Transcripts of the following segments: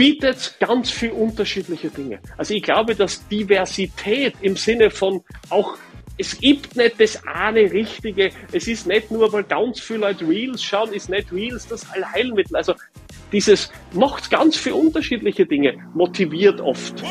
bietet ganz viel unterschiedliche Dinge. Also ich glaube, dass Diversität im Sinne von auch es gibt nicht das eine Richtige. Es ist nicht nur, weil ganz viele Leute Reels schauen, ist nicht Reels das Allheilmittel. Also dieses macht ganz viele unterschiedliche Dinge, motiviert oft.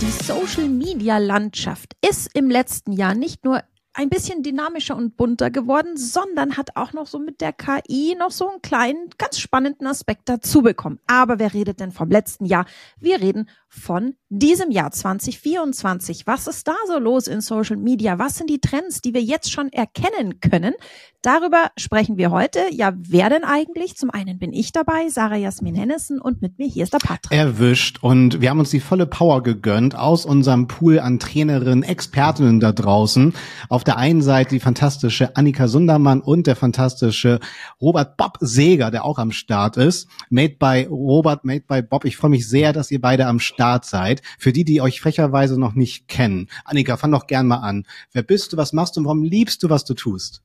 Die Social-Media-Landschaft ist im letzten Jahr nicht nur ein bisschen dynamischer und bunter geworden, sondern hat auch noch so mit der KI noch so einen kleinen, ganz spannenden Aspekt dazu bekommen. Aber wer redet denn vom letzten Jahr? Wir reden von diesem Jahr 2024. Was ist da so los in Social Media? Was sind die Trends, die wir jetzt schon erkennen können? Darüber sprechen wir heute. Ja, wer denn eigentlich? Zum einen bin ich dabei, Sarah Jasmin Hennessen und mit mir hier ist der Patrick. Erwischt und wir haben uns die volle Power gegönnt aus unserem Pool an Trainerinnen, Expertinnen da draußen. Auf der einen Seite die fantastische Annika Sundermann und der fantastische Robert Bob Seger, der auch am Start ist. Made by Robert, made by Bob. Ich freue mich sehr, dass ihr beide am Start seid. Für die, die euch frecherweise noch nicht kennen. Annika, fang doch gern mal an. Wer bist du, was machst du und warum liebst du, was du tust?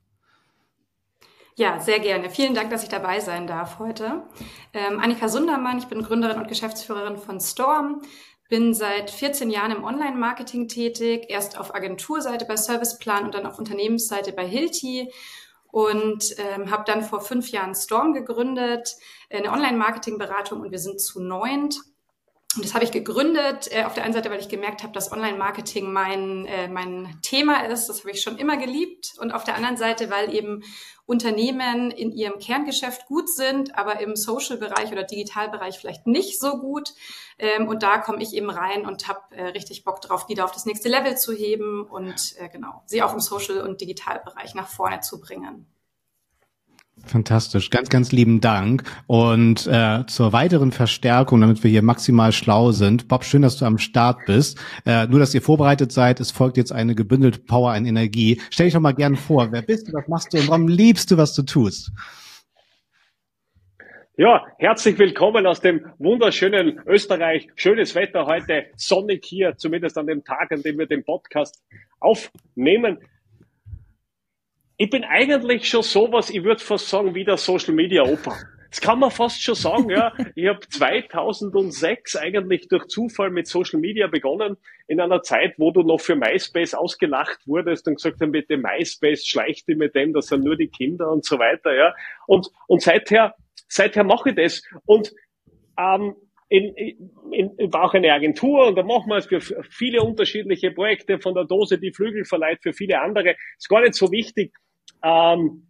Ja, sehr gerne. Vielen Dank, dass ich dabei sein darf heute. Ähm, Annika Sundermann, ich bin Gründerin und Geschäftsführerin von Storm, bin seit 14 Jahren im Online-Marketing tätig, erst auf Agenturseite bei Serviceplan und dann auf Unternehmensseite bei Hilti und ähm, habe dann vor fünf Jahren Storm gegründet, eine Online-Marketing-Beratung und wir sind zu neunt. Und das habe ich gegründet, äh, auf der einen Seite, weil ich gemerkt habe, dass Online-Marketing mein, äh, mein Thema ist. Das habe ich schon immer geliebt. Und auf der anderen Seite, weil eben Unternehmen in ihrem Kerngeschäft gut sind, aber im Social-Bereich oder Digitalbereich vielleicht nicht so gut. Ähm, und da komme ich eben rein und habe äh, richtig Bock drauf, die da auf das nächste Level zu heben und äh, genau, sie auch im Social- und Digitalbereich nach vorne zu bringen. Fantastisch, ganz, ganz lieben Dank. Und äh, zur weiteren Verstärkung, damit wir hier maximal schlau sind, Bob, schön, dass du am Start bist. Äh, nur, dass ihr vorbereitet seid, es folgt jetzt eine gebündelte Power an Energie. Stell dich doch mal gern vor, wer bist du, was machst du und warum liebst du, was du tust? Ja, herzlich willkommen aus dem wunderschönen Österreich. Schönes Wetter heute, sonnig hier, zumindest an dem Tag, an dem wir den Podcast aufnehmen ich bin eigentlich schon sowas, ich würde fast sagen, wie der Social Media Opa. Das kann man fast schon sagen, ja. Ich habe 2006 eigentlich durch Zufall mit Social Media begonnen, in einer Zeit, wo du noch für MySpace ausgelacht wurdest und gesagt haben, mit dem MySpace schleicht die mit dem, das sind nur die Kinder und so weiter, ja. Und, und seither, seither mache ich das. Und ähm, in, in, in, war auch eine Agentur und da machen wir es für viele unterschiedliche Projekte, von der Dose, die Flügel verleiht, für viele andere. Ist gar nicht so wichtig. Ähm,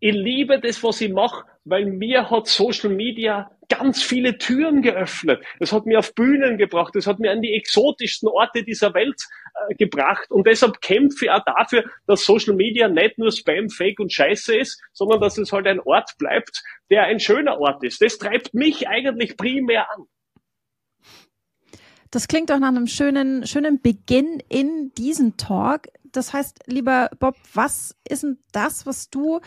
ich liebe das, was ich mache, weil mir hat Social Media ganz viele Türen geöffnet. Es hat mir auf Bühnen gebracht, es hat mir an die exotischsten Orte dieser Welt äh, gebracht. Und deshalb kämpfe ich auch dafür, dass Social Media nicht nur Spam, Fake und Scheiße ist, sondern dass es halt ein Ort bleibt, der ein schöner Ort ist. Das treibt mich eigentlich primär an. Das klingt doch nach einem schönen, schönen Beginn in diesen Talk. Das heißt, lieber Bob, was ist denn das, was du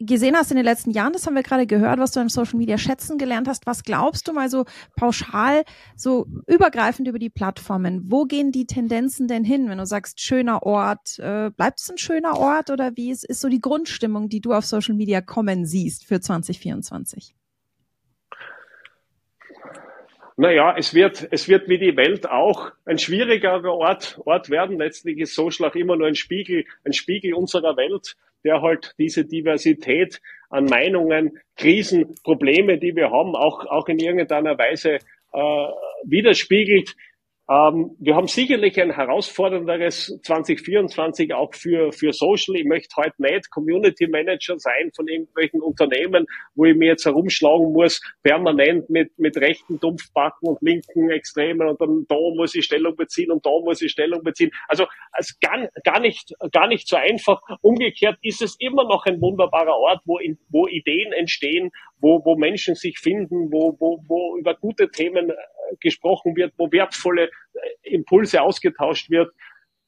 gesehen hast in den letzten Jahren? Das haben wir gerade gehört, was du an Social Media schätzen gelernt hast. Was glaubst du mal so pauschal, so übergreifend über die Plattformen? Wo gehen die Tendenzen denn hin, wenn du sagst, schöner Ort? Äh, bleibt es ein schöner Ort oder wie ist, ist so die Grundstimmung, die du auf Social Media kommen siehst für 2024? Naja, es wird, es wird wie die Welt auch ein schwierigerer Ort, Ort werden. Letztlich ist Social auch immer nur ein Spiegel, ein Spiegel unserer Welt, der halt diese Diversität an Meinungen, Krisen, Probleme, die wir haben, auch, auch in irgendeiner Weise äh, widerspiegelt. Ähm, wir haben sicherlich ein herausfordernderes 2024 auch für, für Social. Ich möchte heute nicht Community Manager sein von irgendwelchen Unternehmen, wo ich mir jetzt herumschlagen muss, permanent mit, mit rechten Dumpfbacken und linken Extremen und dann da muss ich Stellung beziehen und da muss ich Stellung beziehen. Also, also gar, gar, nicht, gar nicht so einfach. Umgekehrt ist es immer noch ein wunderbarer Ort, wo, in, wo Ideen entstehen, wo, wo Menschen sich finden, wo, wo, wo über gute Themen gesprochen wird, wo wertvolle äh, Impulse ausgetauscht wird.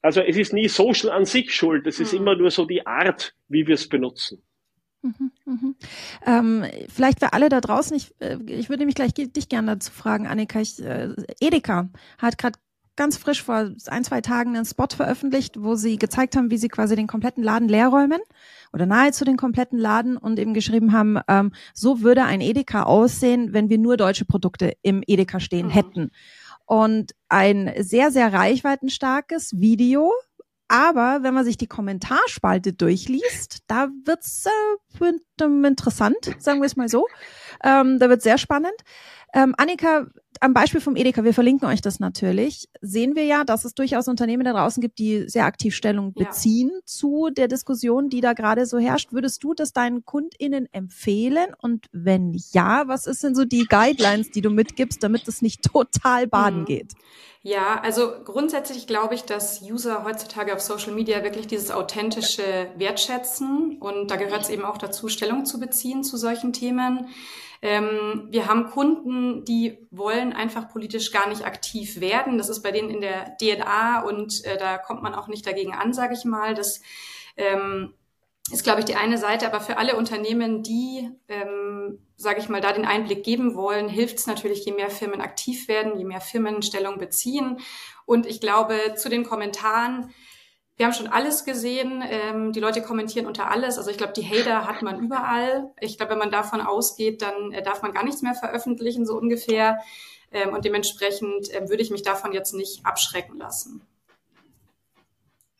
Also es ist nie Social an sich schuld, es ist mhm. immer nur so die Art, wie wir es benutzen. Mhm, mhm. Ähm, vielleicht für alle da draußen, ich, äh, ich würde nämlich gleich dich gerne dazu fragen, Annika. Ich, äh, Edeka hat gerade ganz frisch vor ein, zwei Tagen einen Spot veröffentlicht, wo sie gezeigt haben, wie sie quasi den kompletten Laden leer räumen oder nahezu den kompletten Laden und eben geschrieben haben, ähm, so würde ein Edeka aussehen, wenn wir nur deutsche Produkte im Edeka stehen mhm. hätten. Und ein sehr, sehr reichweitenstarkes Video, aber wenn man sich die Kommentarspalte durchliest, da wird's äh, interessant, sagen wir es mal so. Ähm, da wird sehr spannend. Ähm, Annika, am Beispiel vom Edeka, wir verlinken euch das natürlich, sehen wir ja, dass es durchaus Unternehmen da draußen gibt, die sehr aktiv Stellung beziehen ja. zu der Diskussion, die da gerade so herrscht. Würdest du das deinen KundInnen empfehlen? Und wenn ja, was ist denn so die Guidelines, die du mitgibst, damit es nicht total baden mhm. geht? Ja, also grundsätzlich glaube ich, dass User heutzutage auf Social Media wirklich dieses authentische wertschätzen und da gehört es eben auch dazu, Stellung zu beziehen zu solchen Themen. Ähm, wir haben Kunden, die wollen einfach politisch gar nicht aktiv werden. Das ist bei denen in der DNA und äh, da kommt man auch nicht dagegen an, sage ich mal. Das ähm, ist, glaube ich, die eine Seite. Aber für alle Unternehmen, die, ähm, sage ich mal, da den Einblick geben wollen, hilft es natürlich, je mehr Firmen aktiv werden, je mehr Firmen Stellung beziehen. Und ich glaube, zu den Kommentaren, wir haben schon alles gesehen. Ähm, die Leute kommentieren unter alles. Also ich glaube, die Hater hat man überall. Ich glaube, wenn man davon ausgeht, dann äh, darf man gar nichts mehr veröffentlichen, so ungefähr. Ähm, und dementsprechend äh, würde ich mich davon jetzt nicht abschrecken lassen.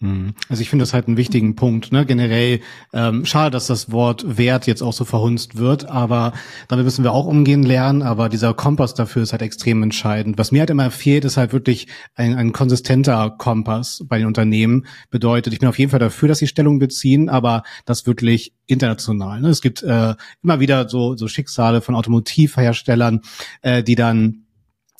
Hm. Also ich finde das halt einen wichtigen Punkt. Ne? Generell ähm, schade, dass das Wort Wert jetzt auch so verhunzt wird, aber damit müssen wir auch umgehen lernen. Aber dieser Kompass dafür ist halt extrem entscheidend. Was mir halt immer fehlt, ist halt wirklich ein, ein konsistenter Kompass bei den Unternehmen. Bedeutet, ich bin auf jeden Fall dafür, dass sie Stellung beziehen, aber das wirklich international. Ne? Es gibt äh, immer wieder so, so Schicksale von Automotivherstellern, äh, die dann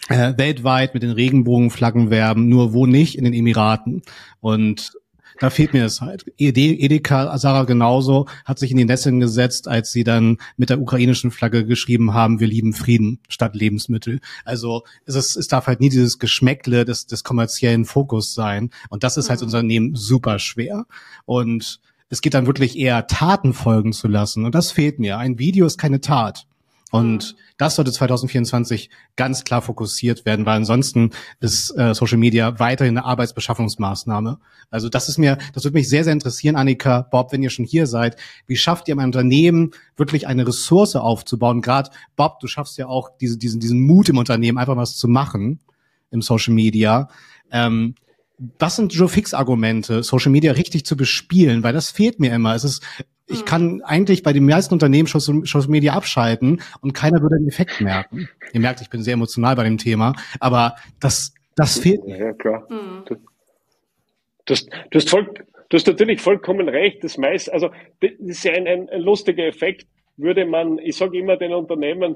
äh, weltweit mit den Regenbogenflaggen werben, nur wo nicht, in den Emiraten. Und da fehlt mir es halt. Edeka, Sarah genauso, hat sich in die Nesseln gesetzt, als sie dann mit der ukrainischen Flagge geschrieben haben, wir lieben Frieden statt Lebensmittel. Also es, ist, es darf halt nie dieses Geschmäckle des, des kommerziellen Fokus sein. Und das ist halt mhm. Unternehmen super schwer. Und es geht dann wirklich eher Taten folgen zu lassen. Und das fehlt mir. Ein Video ist keine Tat. Und mhm. das sollte 2024 ganz klar fokussiert werden, weil ansonsten ist äh, Social Media weiterhin eine Arbeitsbeschaffungsmaßnahme. Also das ist mir, das würde mich sehr, sehr interessieren, Annika, Bob, wenn ihr schon hier seid. Wie schafft ihr ein Unternehmen wirklich eine Ressource aufzubauen? Gerade Bob, du schaffst ja auch diese, diesen, diesen Mut im Unternehmen, einfach was zu machen im Social Media. Ähm, was sind so Fix-Argumente, Social Media richtig zu bespielen? Weil das fehlt mir immer. Es ist ich hm. kann eigentlich bei den meisten Unternehmen Social Media abschalten und keiner würde den Effekt merken. Ihr merkt, ich bin sehr emotional bei dem Thema, aber das, das fehlt. Ja, klar. Mhm. Du, du, hast, du, hast voll, du hast natürlich vollkommen recht. Das meist, also, das ist ja ein, ein, ein lustiger Effekt. Würde man, ich sage immer den Unternehmen,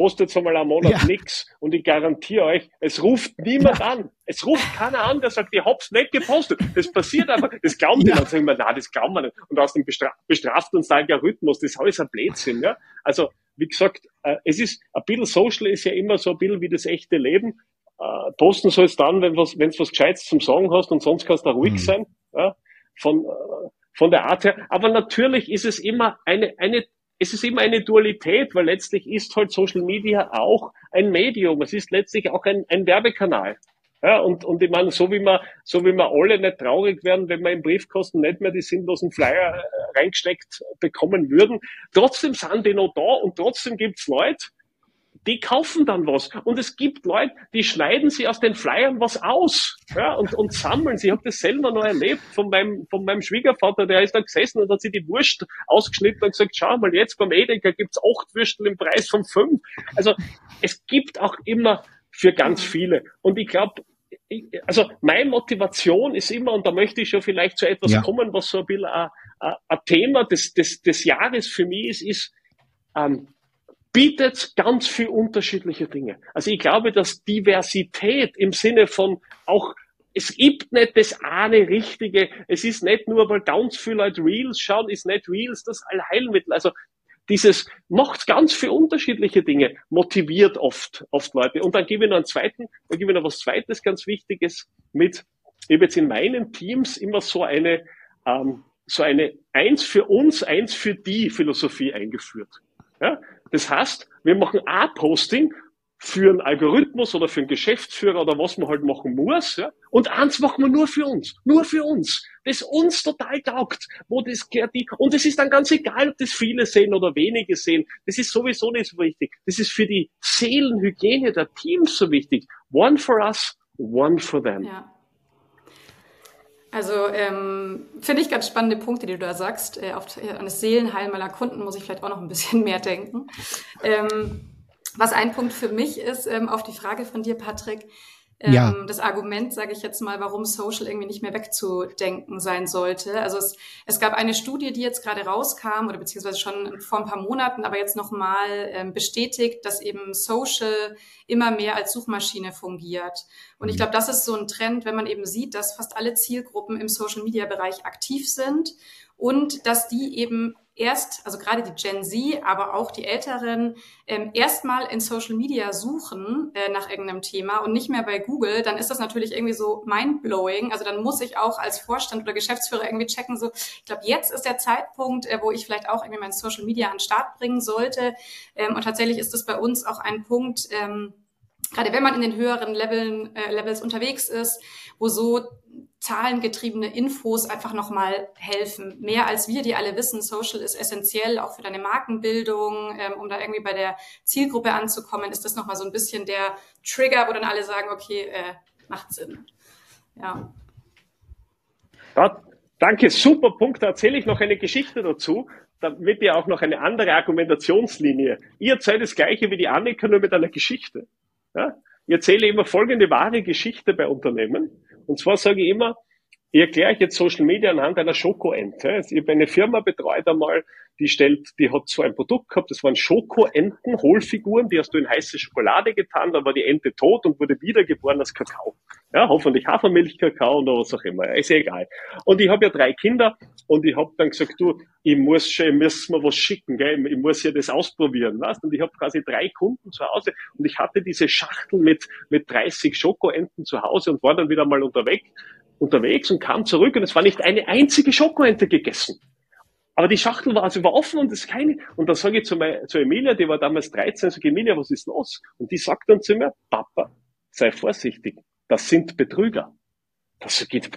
postet einmal einen Monat ja. nichts und ich garantiere euch, es ruft niemand ja. an. Es ruft keiner an, der sagt, ich hab's nicht gepostet. Das passiert einfach. Das glauben die ja. dann, sagen wir, nein, das glauben wir nicht. Und aus dem bestra bestraft uns Algorithmus, das ist alles ein Blödsinn, ja. Also, wie gesagt, äh, es ist, ein bisschen Social ist ja immer so ein bisschen wie das echte Leben. Äh, posten soll es dann, wenn was, wenn's was Gescheites zum Sagen hast und sonst kannst du ruhig mhm. sein, ja. Von, äh, von der Art her. Aber natürlich ist es immer eine, eine es ist immer eine Dualität, weil letztlich ist halt Social Media auch ein Medium. Es ist letztlich auch ein, ein Werbekanal. Ja, und, und ich meine, so wie wir, so wie wir alle nicht traurig werden, wenn wir im Briefkasten nicht mehr die sinnlosen Flyer äh, reingesteckt bekommen würden, trotzdem sind die noch da und trotzdem gibt's Leute, die kaufen dann was. Und es gibt Leute, die schneiden sie aus den Flyern was aus ja, und, und sammeln sie. Ich habe das selber noch erlebt von meinem, von meinem Schwiegervater, der ist da gesessen und hat sich die Wurst ausgeschnitten und gesagt, schau mal, jetzt beim Edeka gibt's acht Würstel im Preis von fünf. Also es gibt auch immer für ganz viele. Und ich glaube, also meine Motivation ist immer, und da möchte ich schon vielleicht zu etwas ja. kommen, was so ein bisschen ein, ein Thema des, des, des Jahres für mich ist, ist, ähm, bietet ganz viel unterschiedliche Dinge. Also ich glaube, dass Diversität im Sinne von auch es gibt nicht das eine Richtige. Es ist nicht nur, weil ganz viele Leute Reels schauen, ist nicht Reels das Allheilmittel. Also dieses macht ganz viele unterschiedliche Dinge, motiviert oft, oft Leute. Und dann gebe ich noch einen zweiten, dann gebe ich noch was zweites ganz Wichtiges mit. Ich habe jetzt in meinen Teams immer so eine, ähm, so eine eins für uns, eins für die Philosophie eingeführt. Ja? Das heißt, wir machen ein Posting für einen Algorithmus oder für einen Geschäftsführer oder was man halt machen muss. Ja? Und eins machen wir nur für uns, nur für uns, das uns total taugt, wo das kreativ, und es ist dann ganz egal, ob das viele sehen oder wenige sehen, das ist sowieso nicht so wichtig. Das ist für die Seelenhygiene der Teams so wichtig. One for us, one for them. Ja. Also ähm, finde ich ganz spannende Punkte, die du da sagst. Äh, auf, an das Seelenheil meiner Kunden muss ich vielleicht auch noch ein bisschen mehr denken. Ähm, was ein Punkt für mich ist, ähm, auf die Frage von dir, Patrick, ähm, ja. das Argument, sage ich jetzt mal, warum Social irgendwie nicht mehr wegzudenken sein sollte. Also es, es gab eine Studie, die jetzt gerade rauskam oder beziehungsweise schon vor ein paar Monaten, aber jetzt nochmal ähm, bestätigt, dass eben Social immer mehr als Suchmaschine fungiert. Und ich mhm. glaube, das ist so ein Trend, wenn man eben sieht, dass fast alle Zielgruppen im Social-Media-Bereich aktiv sind und dass die eben erst, also gerade die Gen Z, aber auch die Älteren, ähm, erstmal in Social Media suchen äh, nach irgendeinem Thema und nicht mehr bei Google, dann ist das natürlich irgendwie so mindblowing. Also dann muss ich auch als Vorstand oder Geschäftsführer irgendwie checken, so, ich glaube, jetzt ist der Zeitpunkt, äh, wo ich vielleicht auch irgendwie mein Social Media an den Start bringen sollte. Ähm, und tatsächlich ist das bei uns auch ein Punkt, ähm, gerade wenn man in den höheren Leveln, äh, Levels unterwegs ist, wo so zahlengetriebene Infos einfach nochmal helfen. Mehr als wir, die alle wissen, Social ist essentiell, auch für deine Markenbildung, ähm, um da irgendwie bei der Zielgruppe anzukommen, ist das nochmal so ein bisschen der Trigger, wo dann alle sagen, okay, äh, macht Sinn. Ja. ja. Danke, super Punkt. Da erzähle ich noch eine Geschichte dazu damit ihr auch noch eine andere Argumentationslinie. Ihr erzählt das Gleiche wie die Annika, nur mit einer Geschichte. Ja? Ich erzähle immer folgende wahre Geschichte bei Unternehmen. Und zwar sage ich immer, ich erkläre euch jetzt Social Media anhand einer Schokoente. Ich habe eine Firma betreut einmal, die stellt, die hat so ein Produkt gehabt, das waren Schokoenten, Hohlfiguren, die hast du in heiße Schokolade getan, dann war die Ente tot und wurde wiedergeboren als Kakao. Ja, hoffentlich Hafermilchkakao oder was auch immer. ist egal. Und ich habe ja drei Kinder und ich habe dann gesagt, du, ich muss schon, ich muss mir was schicken, gell? ich muss ja das ausprobieren. Weißt? Und ich habe quasi drei Kunden zu Hause und ich hatte diese Schachtel mit, mit 30 Schokoenten zu Hause und war dann wieder mal unterwegs, unterwegs und kam zurück und es war nicht eine einzige Schokoente gegessen. Aber die Schachtel war also war offen und es keine. Und dann sage ich zu, mein, zu Emilia, die war damals 13, sage Emilia, was ist los? Und die sagt dann zu mir, Papa, sei vorsichtig, das sind Betrüger. Das geht,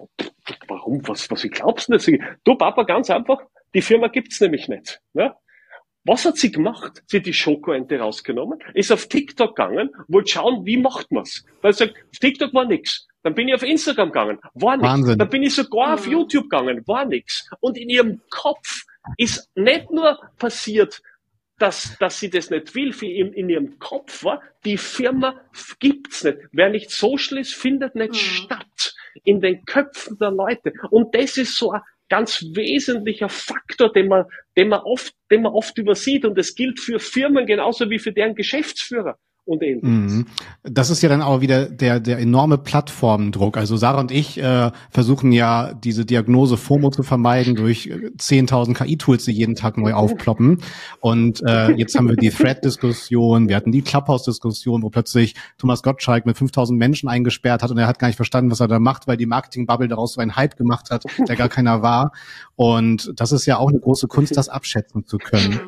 warum, was, was, wie glaubst du denn? Du Papa, ganz einfach, die Firma gibt's nämlich nicht. Ne? Was hat sie gemacht? Sie hat die Schokoente rausgenommen, ist auf TikTok gegangen, wollte schauen, wie macht man's. Weil sie sagt, auf TikTok war nix. Dann bin ich auf Instagram gegangen, war nichts. Dann bin ich sogar auf YouTube gegangen, war nichts. Und in ihrem Kopf ist nicht nur passiert, dass, dass sie das nicht will, für in, in ihrem Kopf war, die Firma gibt's nicht. Wer nicht social ist, findet nicht mhm. statt in den Köpfen der Leute. Und das ist so ein ganz wesentlicher Faktor, den man, den man oft, den man oft übersieht. Und das gilt für Firmen genauso wie für deren Geschäftsführer und ähnliches. Mhm. Das ist ja dann auch wieder der, der enorme Plattformendruck. Also Sarah und ich äh, versuchen ja diese Diagnose FOMO zu vermeiden durch 10.000 äh, KI-Tools, die jeden Tag neu aufploppen. Und äh, jetzt haben wir die Thread-Diskussion, wir hatten die Clubhouse-Diskussion, wo plötzlich Thomas Gottschalk mit 5.000 Menschen eingesperrt hat und er hat gar nicht verstanden, was er da macht, weil die Marketing-Bubble daraus so einen Hype gemacht hat, der gar keiner war. Und das ist ja auch eine große Kunst, das abschätzen zu können.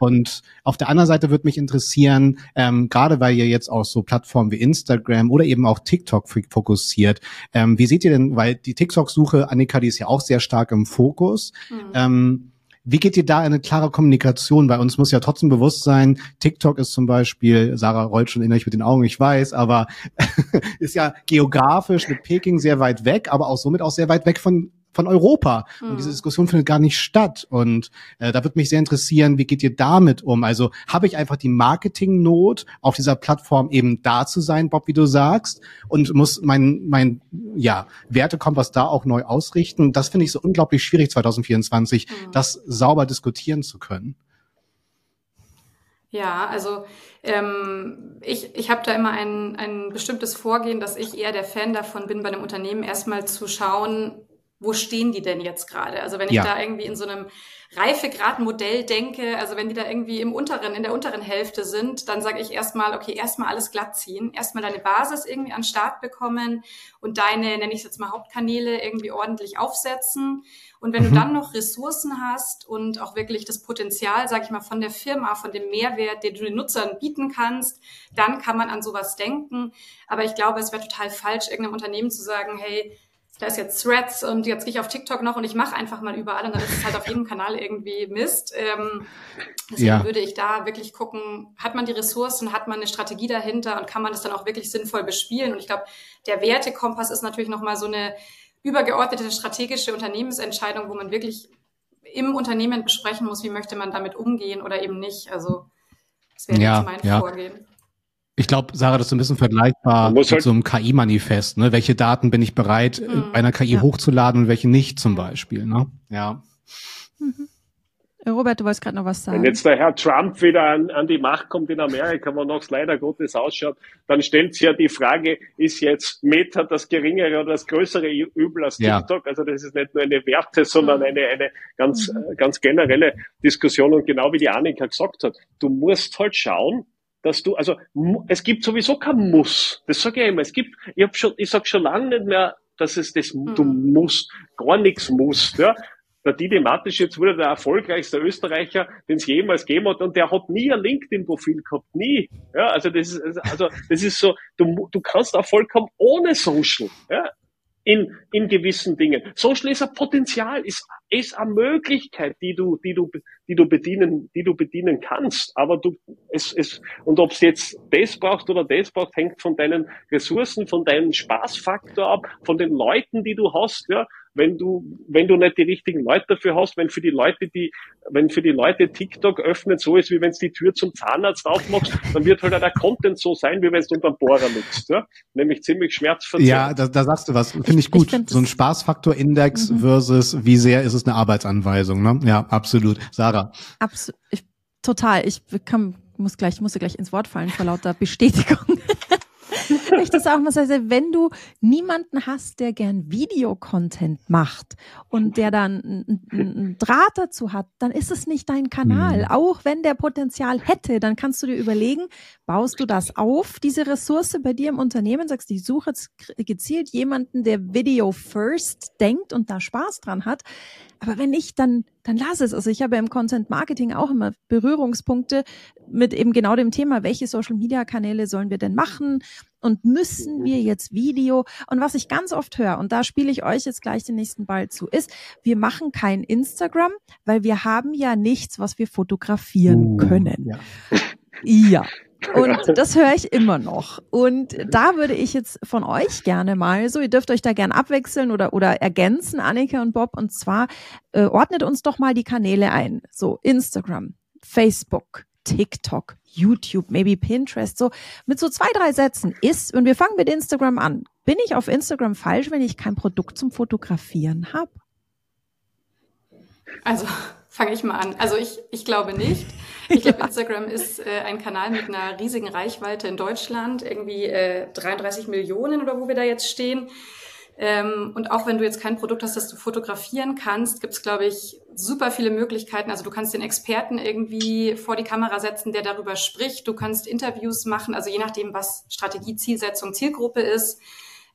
Und auf der anderen Seite würde mich interessieren, ähm, gerade weil ihr jetzt auch so Plattformen wie Instagram oder eben auch TikTok fokussiert, ähm, wie seht ihr denn, weil die TikTok-Suche, Annika, die ist ja auch sehr stark im Fokus. Mhm. Ähm, wie geht ihr da eine klare Kommunikation? Bei uns muss ja trotzdem bewusst sein, TikTok ist zum Beispiel, Sarah rollt schon innerlich mit den Augen, ich weiß, aber ist ja geografisch mit Peking sehr weit weg, aber auch somit auch sehr weit weg von von Europa. Mhm. Und diese. Diskussion findet gar nicht statt. Und äh, da würde mich sehr interessieren, wie geht ihr damit um? Also habe ich einfach die Marketingnot, auf dieser Plattform eben da zu sein, Bob, wie du sagst, und muss mein, mein ja, Wertekompass da auch neu ausrichten. Das finde ich so unglaublich schwierig 2024, mhm. das sauber diskutieren zu können. Ja, also ähm, ich, ich habe da immer ein, ein bestimmtes Vorgehen, dass ich eher der Fan davon bin, bei einem Unternehmen erstmal zu schauen, wo stehen die denn jetzt gerade? Also wenn ich ja. da irgendwie in so einem Reifegradmodell denke, also wenn die da irgendwie im unteren, in der unteren Hälfte sind, dann sage ich erstmal, okay, erstmal alles glatt ziehen, erstmal deine Basis irgendwie an Start bekommen und deine, nenne ich es jetzt mal Hauptkanäle irgendwie ordentlich aufsetzen Und wenn mhm. du dann noch Ressourcen hast und auch wirklich das Potenzial, sag ich mal, von der Firma, von dem Mehrwert, den du den Nutzern bieten kannst, dann kann man an sowas denken. Aber ich glaube, es wäre total falsch, irgendeinem Unternehmen zu sagen, hey, da ist jetzt Threads und jetzt gehe ich auf TikTok noch und ich mache einfach mal überall und dann ist es halt auf jedem Kanal irgendwie Mist. Ähm, deswegen ja. würde ich da wirklich gucken, hat man die Ressourcen, hat man eine Strategie dahinter und kann man das dann auch wirklich sinnvoll bespielen? Und ich glaube, der Wertekompass ist natürlich nochmal so eine übergeordnete strategische Unternehmensentscheidung, wo man wirklich im Unternehmen besprechen muss, wie möchte man damit umgehen oder eben nicht. Also das wäre ja, jetzt mein ja. Vorgehen. Ich glaube, Sarah, das ist ein bisschen vergleichbar mit halt so einem KI-Manifest. Ne? Welche Daten bin ich bereit, mhm. bei einer KI ja. hochzuladen und welche nicht zum Beispiel? Ne? Ja. Mhm. Robert, du wolltest gerade noch was sagen. Wenn jetzt der Herr Trump wieder an, an die Macht kommt in Amerika, wo noch leider Gottes ausschaut, dann stellt sich ja die Frage, ist jetzt Meta das geringere oder das größere Übel als TikTok? Ja. Also das ist nicht nur eine Werte, sondern mhm. eine, eine ganz, mhm. ganz generelle Diskussion. Und genau wie die Annika gesagt hat, du musst halt schauen, dass du, also es gibt sowieso kein Muss. Das sage ich immer. Es gibt, ich habe schon, ich sag schon lange nicht mehr, dass es das, mhm. du musst, gar nichts musst. Ja. Der Didi Matisch jetzt wurde der erfolgreichste Österreicher, den es jemals gegeben hat, und der hat nie ein LinkedIn-Profil gehabt, nie. Ja, also das ist, also das ist so, du, du kannst Erfolg haben ohne Social. Ja in, in gewissen Dingen. Social ist ein Potenzial, ist, ist eine Möglichkeit, die du, die du, die du bedienen, die du bedienen kannst. Aber du, es, es, und ob es jetzt das braucht oder das braucht, hängt von deinen Ressourcen, von deinem Spaßfaktor ab, von den Leuten, die du hast, ja wenn du, wenn du nicht die richtigen Leute dafür hast, wenn für die Leute, die, wenn für die Leute TikTok öffnet so ist, wie wenn es die Tür zum Zahnarzt aufmachst, dann wird halt auch der Content so sein, wie wenn es unter einem Bohrer nutzt, ja? Nämlich ziemlich schmerzverzerrend. Ja, da, da sagst du was. Finde ich gut. Ich so ein Spaßfaktor-Index mhm. versus wie sehr ist es eine Arbeitsanweisung, ne? Ja, absolut. Sarah. Absolut. Total. Ich kann, muss gleich, musste gleich ins Wort fallen vor lauter Bestätigung. ich das auch mal sage, wenn du niemanden hast, der gern Videocontent macht und der dann einen Draht dazu hat, dann ist es nicht dein Kanal. Mhm. Auch wenn der Potenzial hätte, dann kannst du dir überlegen, baust du das auf, diese Ressource bei dir im Unternehmen, sagst, ich suche jetzt gezielt jemanden, der Video First denkt und da Spaß dran hat. Aber wenn nicht, dann, dann lass es. Also ich habe im Content Marketing auch immer Berührungspunkte mit eben genau dem Thema, welche Social Media Kanäle sollen wir denn machen? Und müssen wir jetzt Video? Und was ich ganz oft höre, und da spiele ich euch jetzt gleich den nächsten Ball zu, ist, wir machen kein Instagram, weil wir haben ja nichts, was wir fotografieren uh, können. Ja. ja. Und das höre ich immer noch. Und da würde ich jetzt von euch gerne mal so, ihr dürft euch da gern abwechseln oder, oder ergänzen, Annika und Bob. Und zwar äh, ordnet uns doch mal die Kanäle ein. So Instagram, Facebook, TikTok, YouTube, maybe Pinterest. So mit so zwei, drei Sätzen ist, und wir fangen mit Instagram an. Bin ich auf Instagram falsch, wenn ich kein Produkt zum Fotografieren habe? Also fange ich mal an. Also ich, ich glaube nicht. Ich glaube, Instagram ist äh, ein Kanal mit einer riesigen Reichweite in Deutschland, irgendwie äh, 33 Millionen oder wo wir da jetzt stehen. Ähm, und auch wenn du jetzt kein Produkt hast, das du fotografieren kannst, gibt es, glaube ich, super viele Möglichkeiten. Also du kannst den Experten irgendwie vor die Kamera setzen, der darüber spricht. Du kannst Interviews machen, also je nachdem, was Strategie, Zielsetzung, Zielgruppe ist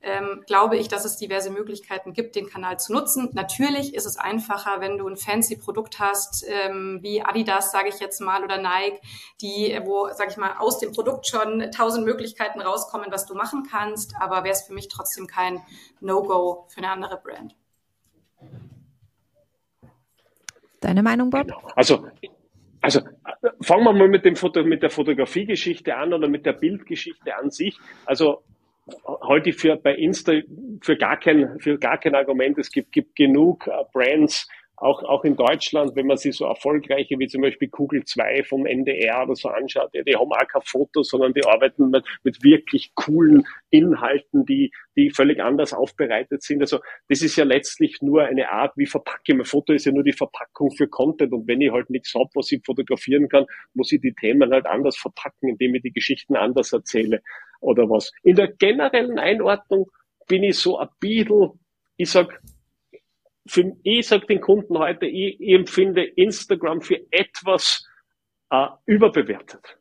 ähm, glaube ich, dass es diverse Möglichkeiten gibt, den Kanal zu nutzen. Natürlich ist es einfacher, wenn du ein fancy Produkt hast, ähm, wie Adidas, sage ich jetzt mal, oder Nike, die, wo, sage ich mal, aus dem Produkt schon tausend Möglichkeiten rauskommen, was du machen kannst. Aber wäre es für mich trotzdem kein No-Go für eine andere Brand. Deine Meinung, Bob? Genau. Also also fangen wir mal mit, dem Foto, mit der Fotografiegeschichte an oder mit der Bildgeschichte an sich. Also ich für bei Insta für gar kein, für gar kein Argument. Es gibt, gibt genug uh, Brands, auch, auch in Deutschland, wenn man sich so erfolgreiche wie zum Beispiel Kugel 2 vom NDR oder so anschaut, ja, die haben auch kein Foto, sondern die arbeiten mit, mit wirklich coolen Inhalten, die, die völlig anders aufbereitet sind. Also das ist ja letztlich nur eine Art, wie verpacke ich mein Foto, ist ja nur die Verpackung für Content. Und wenn ich halt nichts habe, was ich fotografieren kann, muss ich die Themen halt anders verpacken, indem ich die Geschichten anders erzähle oder was. In der generellen Einordnung bin ich so ein bisschen, ich sag, für, ich sag den Kunden heute, ich, ich empfinde Instagram für etwas äh, überbewertet.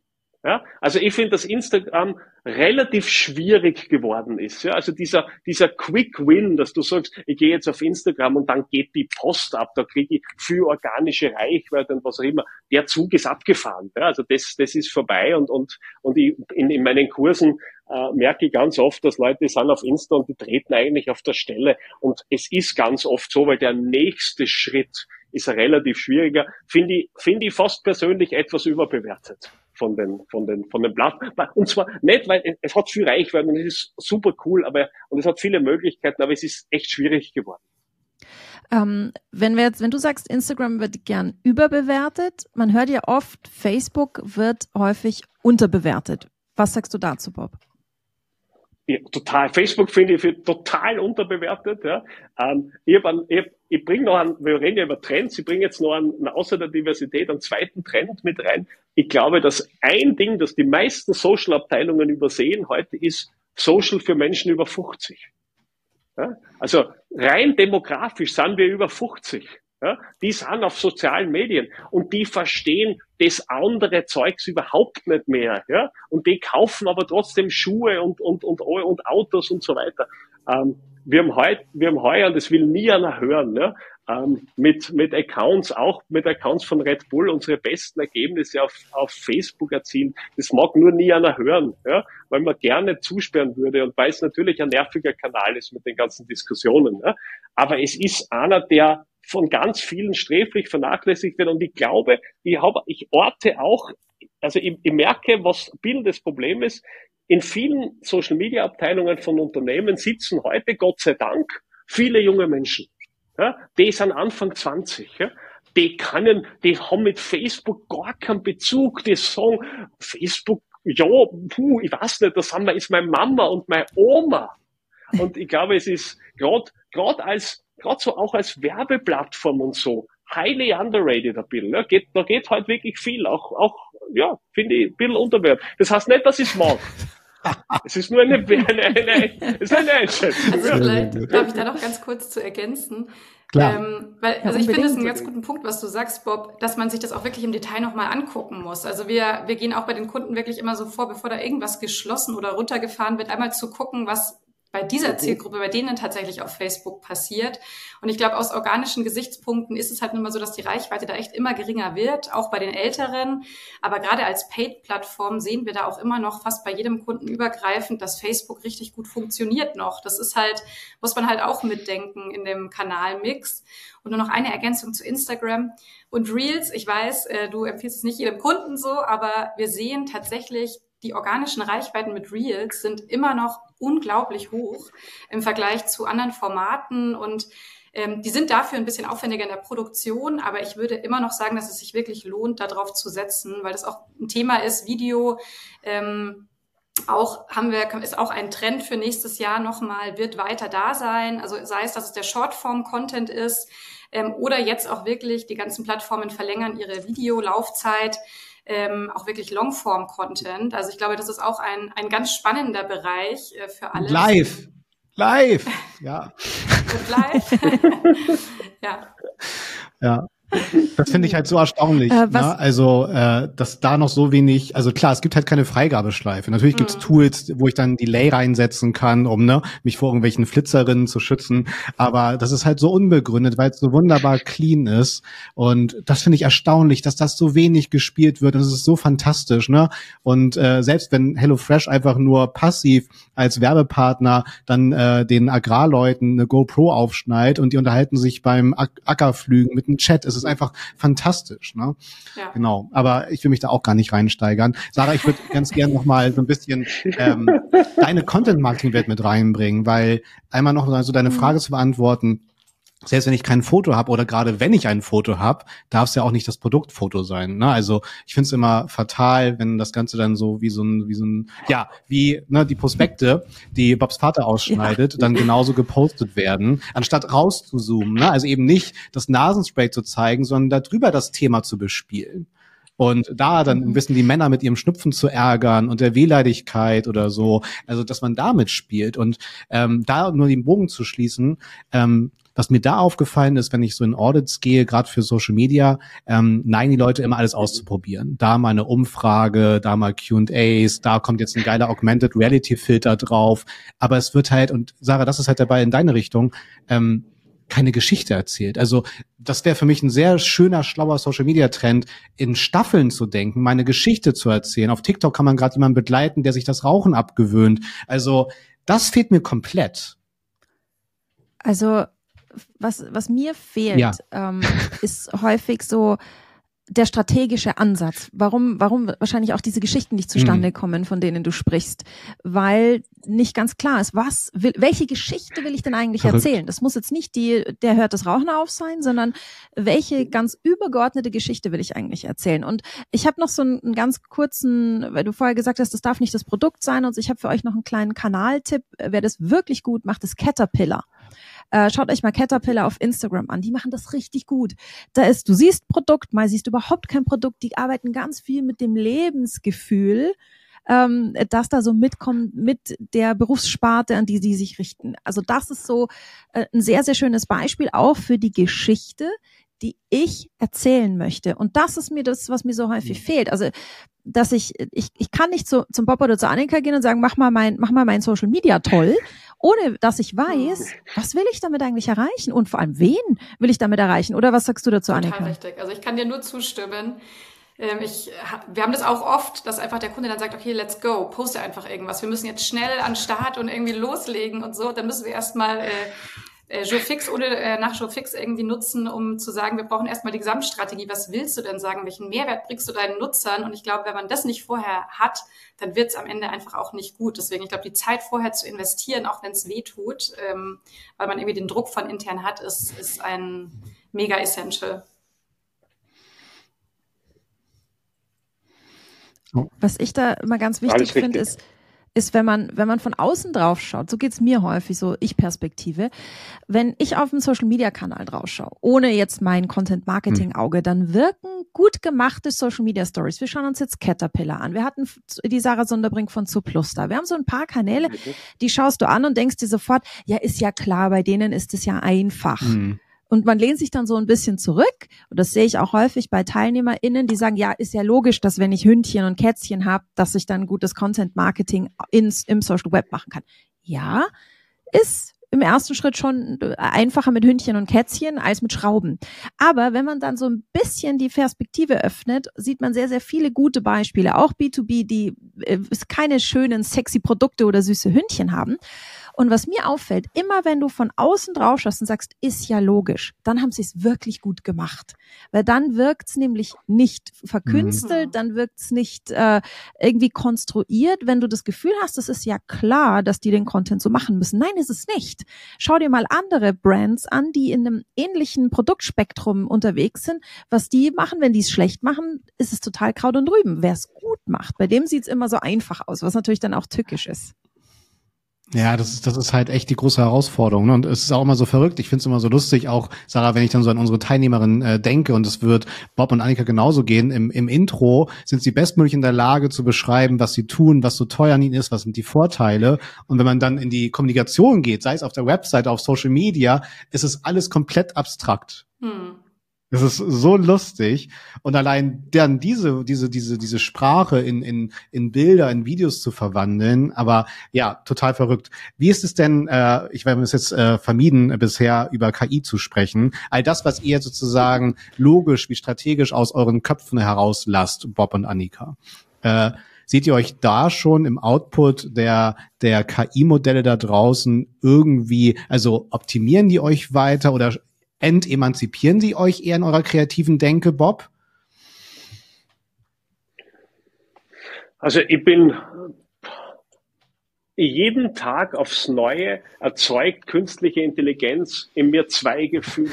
Ja? Also ich finde, dass Instagram relativ schwierig geworden ist. Ja? Also dieser, dieser Quick Win, dass du sagst, ich gehe jetzt auf Instagram und dann geht die Post ab, da kriege ich viel organische Reichweite und was auch immer. Der Zug ist abgefahren. Ja? Also das, das ist vorbei und, und, und ich, in, in meinen Kursen äh, merke ich ganz oft, dass Leute sind auf Insta und die treten eigentlich auf der Stelle. Und es ist ganz oft so, weil der nächste Schritt ist relativ schwieriger, finde ich, finde ich fast persönlich etwas überbewertet von den, von den, von den Platten. Und zwar nicht, weil es hat viel Reichweite und es ist super cool, aber, und es hat viele Möglichkeiten, aber es ist echt schwierig geworden. Ähm, wenn wir jetzt, wenn du sagst, Instagram wird gern überbewertet, man hört ja oft, Facebook wird häufig unterbewertet. Was sagst du dazu, Bob? Ja, total. Facebook finde ich für total unterbewertet. Ja. Ähm, ich, ich, ich bringe noch einen, wir reden ja über Trends, ich bringe jetzt noch einen, außer der Diversität einen zweiten Trend mit rein. Ich glaube, dass ein Ding, das die meisten Social-Abteilungen übersehen heute, ist Social für Menschen über 50. Ja. Also rein demografisch sind wir über 50. Ja, die sind auf sozialen Medien und die verstehen das andere Zeugs überhaupt nicht mehr. Ja, und die kaufen aber trotzdem Schuhe und, und, und, und Autos und so weiter. Ähm, wir haben heute, wir haben heuer, und das will nie einer hören, ja, ähm, mit, mit Accounts, auch mit Accounts von Red Bull, unsere besten Ergebnisse auf, auf Facebook erzielen. Das mag nur nie einer hören, ja, weil man gerne zusperren würde und weil es natürlich ein nerviger Kanal ist mit den ganzen Diskussionen. Ja. Aber es ist einer, der von ganz vielen sträflich vernachlässigt wird. Und ich glaube, ich, habe, ich orte auch, also ich, ich merke, was ein das Problem ist. In vielen Social Media Abteilungen von Unternehmen sitzen heute, Gott sei Dank, viele junge Menschen. Ja, die sind Anfang 20. Ja, die können, die haben mit Facebook gar keinen Bezug. Die sagen, Facebook, ja, puh, ich weiß nicht, das haben wir, ist meine Mama und meine Oma. Und ich glaube, es ist gerade, gerade als gerade so auch als Werbeplattform und so, highly underrated ein bisschen. Ja, geht, da geht halt wirklich viel, auch, auch ja, finde ich, ein bisschen unterwert. Das heißt nicht, dass ich es mag. es ist nur eine, eine, eine, es ist eine Einschätzung. Also vielleicht darf ich da noch ganz kurz zu ergänzen. Klar. Ähm, weil, also ich finde es einen ganz guten Punkt, was du sagst, Bob, dass man sich das auch wirklich im Detail nochmal angucken muss. Also wir, wir gehen auch bei den Kunden wirklich immer so vor, bevor da irgendwas geschlossen oder runtergefahren wird, einmal zu gucken, was bei dieser mhm. Zielgruppe, bei denen tatsächlich auf Facebook passiert. Und ich glaube, aus organischen Gesichtspunkten ist es halt nun mal so, dass die Reichweite da echt immer geringer wird, auch bei den Älteren. Aber gerade als Paid-Plattform sehen wir da auch immer noch fast bei jedem Kunden übergreifend, dass Facebook richtig gut funktioniert noch. Das ist halt, muss man halt auch mitdenken in dem Kanalmix. Und nur noch eine Ergänzung zu Instagram und Reels. Ich weiß, äh, du empfiehlst es nicht jedem Kunden so, aber wir sehen tatsächlich die organischen Reichweiten mit Reels sind immer noch unglaublich hoch im Vergleich zu anderen Formaten und ähm, die sind dafür ein bisschen aufwendiger in der Produktion, aber ich würde immer noch sagen, dass es sich wirklich lohnt, darauf zu setzen, weil das auch ein Thema ist, Video. Ähm, auch haben wir, ist auch ein Trend für nächstes Jahr nochmal, wird weiter da sein. Also sei es, dass es der Shortform-Content ist ähm, oder jetzt auch wirklich die ganzen Plattformen verlängern ihre Videolaufzeit ähm, auch wirklich Longform-Content. Also ich glaube, das ist auch ein, ein ganz spannender Bereich äh, für alle. Live. Live. Ja. live. ja. Ja. Das finde ich halt so erstaunlich. Äh, ne? Also, äh, dass da noch so wenig, also klar, es gibt halt keine Freigabeschleife. Natürlich gibt es mhm. Tools, wo ich dann Delay reinsetzen kann, um ne, mich vor irgendwelchen Flitzerinnen zu schützen. Aber das ist halt so unbegründet, weil es so wunderbar clean ist. Und das finde ich erstaunlich, dass das so wenig gespielt wird. Das ist so fantastisch, ne? Und äh, selbst wenn HelloFresh einfach nur passiv als Werbepartner dann äh, den Agrarleuten eine GoPro aufschneidet und die unterhalten sich beim Ackerflügen mit einem Chat, ist es einfach fantastisch. Ne? Ja. Genau. Aber ich will mich da auch gar nicht reinsteigern. Sarah, ich würde ganz gern noch mal so ein bisschen ähm, deine Content-Marketing-Welt mit reinbringen, weil einmal noch so deine mhm. Frage zu beantworten selbst wenn ich kein Foto habe oder gerade wenn ich ein Foto habe, darf es ja auch nicht das Produktfoto sein. Ne? Also ich finde es immer fatal, wenn das Ganze dann so wie so ein, wie so ein, ja, wie ne, die Prospekte, die Bobs Vater ausschneidet, ja. dann genauso gepostet werden, anstatt rauszuzoomen. Ne? Also eben nicht das Nasenspray zu zeigen, sondern darüber das Thema zu bespielen. Und da dann mhm. wissen die Männer mit ihrem Schnupfen zu ärgern und der Wehleidigkeit oder so, also dass man damit spielt und ähm, da nur den Bogen zu schließen, ähm, Was mir da aufgefallen ist, wenn ich so in Audits gehe, gerade für Social Media, ähm, neigen die Leute immer alles auszuprobieren. Da mal eine Umfrage, da mal Q&As, da kommt jetzt ein geiler Augmented Reality Filter drauf. Aber es wird halt, und Sarah, das ist halt dabei in deine Richtung, ähm, keine Geschichte erzählt. Also das wäre für mich ein sehr schöner, schlauer Social-Media-Trend, in Staffeln zu denken, meine Geschichte zu erzählen. Auf TikTok kann man gerade jemanden begleiten, der sich das Rauchen abgewöhnt. Also das fehlt mir komplett. Also was, was mir fehlt, ja. ähm, ist häufig so der strategische Ansatz, warum, warum wahrscheinlich auch diese Geschichten nicht zustande mhm. kommen, von denen du sprichst, weil nicht ganz klar ist, was will, welche Geschichte will ich denn eigentlich Verrückt. erzählen? Das muss jetzt nicht die, der hört das Rauchen auf sein, sondern welche ganz übergeordnete Geschichte will ich eigentlich erzählen? Und ich habe noch so einen, einen, ganz kurzen, weil du vorher gesagt hast, das darf nicht das Produkt sein, und ich habe für euch noch einen kleinen Kanaltipp, wer das wirklich gut macht, ist Caterpillar. Äh, schaut euch mal Caterpillar auf Instagram an. Die machen das richtig gut. Da ist, du siehst Produkt, mal siehst überhaupt kein Produkt. Die arbeiten ganz viel mit dem Lebensgefühl ähm, das da so mitkommt mit der Berufssparte, an die sie sich richten. Also das ist so äh, ein sehr, sehr schönes Beispiel auch für die Geschichte, die ich erzählen möchte. Und das ist mir das, was mir so häufig mhm. fehlt. Also, dass ich, ich, ich kann nicht zu, zum Bob oder zu Annika gehen und sagen, mach mal mein, mach mal mein Social Media toll, ohne dass ich weiß, was will ich damit eigentlich erreichen und vor allem wen will ich damit erreichen? Oder was sagst du dazu, Total Annika? richtig. Also ich kann dir nur zustimmen. Ähm, ich, wir haben das auch oft, dass einfach der Kunde dann sagt, okay, let's go, poste einfach irgendwas. Wir müssen jetzt schnell an Start und irgendwie loslegen und so. Dann müssen wir erstmal äh, äh, Fix oder äh, nach Fix irgendwie nutzen, um zu sagen, wir brauchen erstmal die Gesamtstrategie. Was willst du denn sagen? Welchen Mehrwert bringst du deinen Nutzern? Und ich glaube, wenn man das nicht vorher hat, dann wird es am Ende einfach auch nicht gut. Deswegen, ich glaube, die Zeit vorher zu investieren, auch wenn es weh tut, ähm, weil man irgendwie den Druck von intern hat, ist, ist ein mega essential. Was ich da immer ganz wichtig finde, ist, ist, wenn man, wenn man von außen drauf schaut, so geht's mir häufig, so Ich-Perspektive, wenn ich auf dem Social-Media-Kanal drauf schaue, ohne jetzt mein Content-Marketing-Auge, dann wirken gut gemachte Social-Media-Stories. Wir schauen uns jetzt Caterpillar an. Wir hatten die Sarah Sonderbrink von Zuplus da. Wir haben so ein paar Kanäle, die schaust du an und denkst dir sofort, ja, ist ja klar, bei denen ist es ja einfach. Mhm. Und man lehnt sich dann so ein bisschen zurück. Und das sehe ich auch häufig bei TeilnehmerInnen, die sagen, ja, ist ja logisch, dass wenn ich Hündchen und Kätzchen habe, dass ich dann gutes Content-Marketing ins, im Social Web machen kann. Ja, ist im ersten Schritt schon einfacher mit Hündchen und Kätzchen als mit Schrauben. Aber wenn man dann so ein bisschen die Perspektive öffnet, sieht man sehr, sehr viele gute Beispiele, auch B2B, die äh, keine schönen, sexy Produkte oder süße Hündchen haben. Und was mir auffällt, immer wenn du von außen drauf schaust und sagst, ist ja logisch, dann haben sie es wirklich gut gemacht. Weil dann wirkt es nämlich nicht verkünstelt, mhm. dann wirkt es nicht äh, irgendwie konstruiert. Wenn du das Gefühl hast, es ist ja klar, dass die den Content so machen müssen. Nein, ist es nicht. Schau dir mal andere Brands an, die in einem ähnlichen Produktspektrum unterwegs sind. Was die machen, wenn die es schlecht machen, ist es total Kraut und Rüben. Wer es gut macht, bei dem sieht es immer so einfach aus, was natürlich dann auch tückisch ist. Ja, das ist, das ist halt echt die große Herausforderung. Ne? Und es ist auch immer so verrückt. Ich finde es immer so lustig, auch, Sarah, wenn ich dann so an unsere Teilnehmerin äh, denke, und es wird Bob und Annika genauso gehen, im, im Intro sind sie bestmöglich in der Lage zu beschreiben, was sie tun, was so teuer an ihnen ist, was sind die Vorteile. Und wenn man dann in die Kommunikation geht, sei es auf der Website, auf Social Media, ist es alles komplett abstrakt. Hm. Das ist so lustig. Und allein dann diese, diese, diese, diese Sprache in, in, in Bilder, in Videos zu verwandeln, aber ja, total verrückt. Wie ist es denn, äh, ich werde es jetzt äh, vermieden, bisher über KI zu sprechen, all das, was ihr sozusagen logisch wie strategisch aus euren Köpfen herauslasst, Bob und Annika. Äh, seht ihr euch da schon im Output der, der KI-Modelle da draußen irgendwie, also optimieren die euch weiter oder entemanzipieren sie euch eher in eurer kreativen Denke, Bob? Also ich bin jeden Tag aufs Neue erzeugt künstliche Intelligenz in mir zwei Gefühle.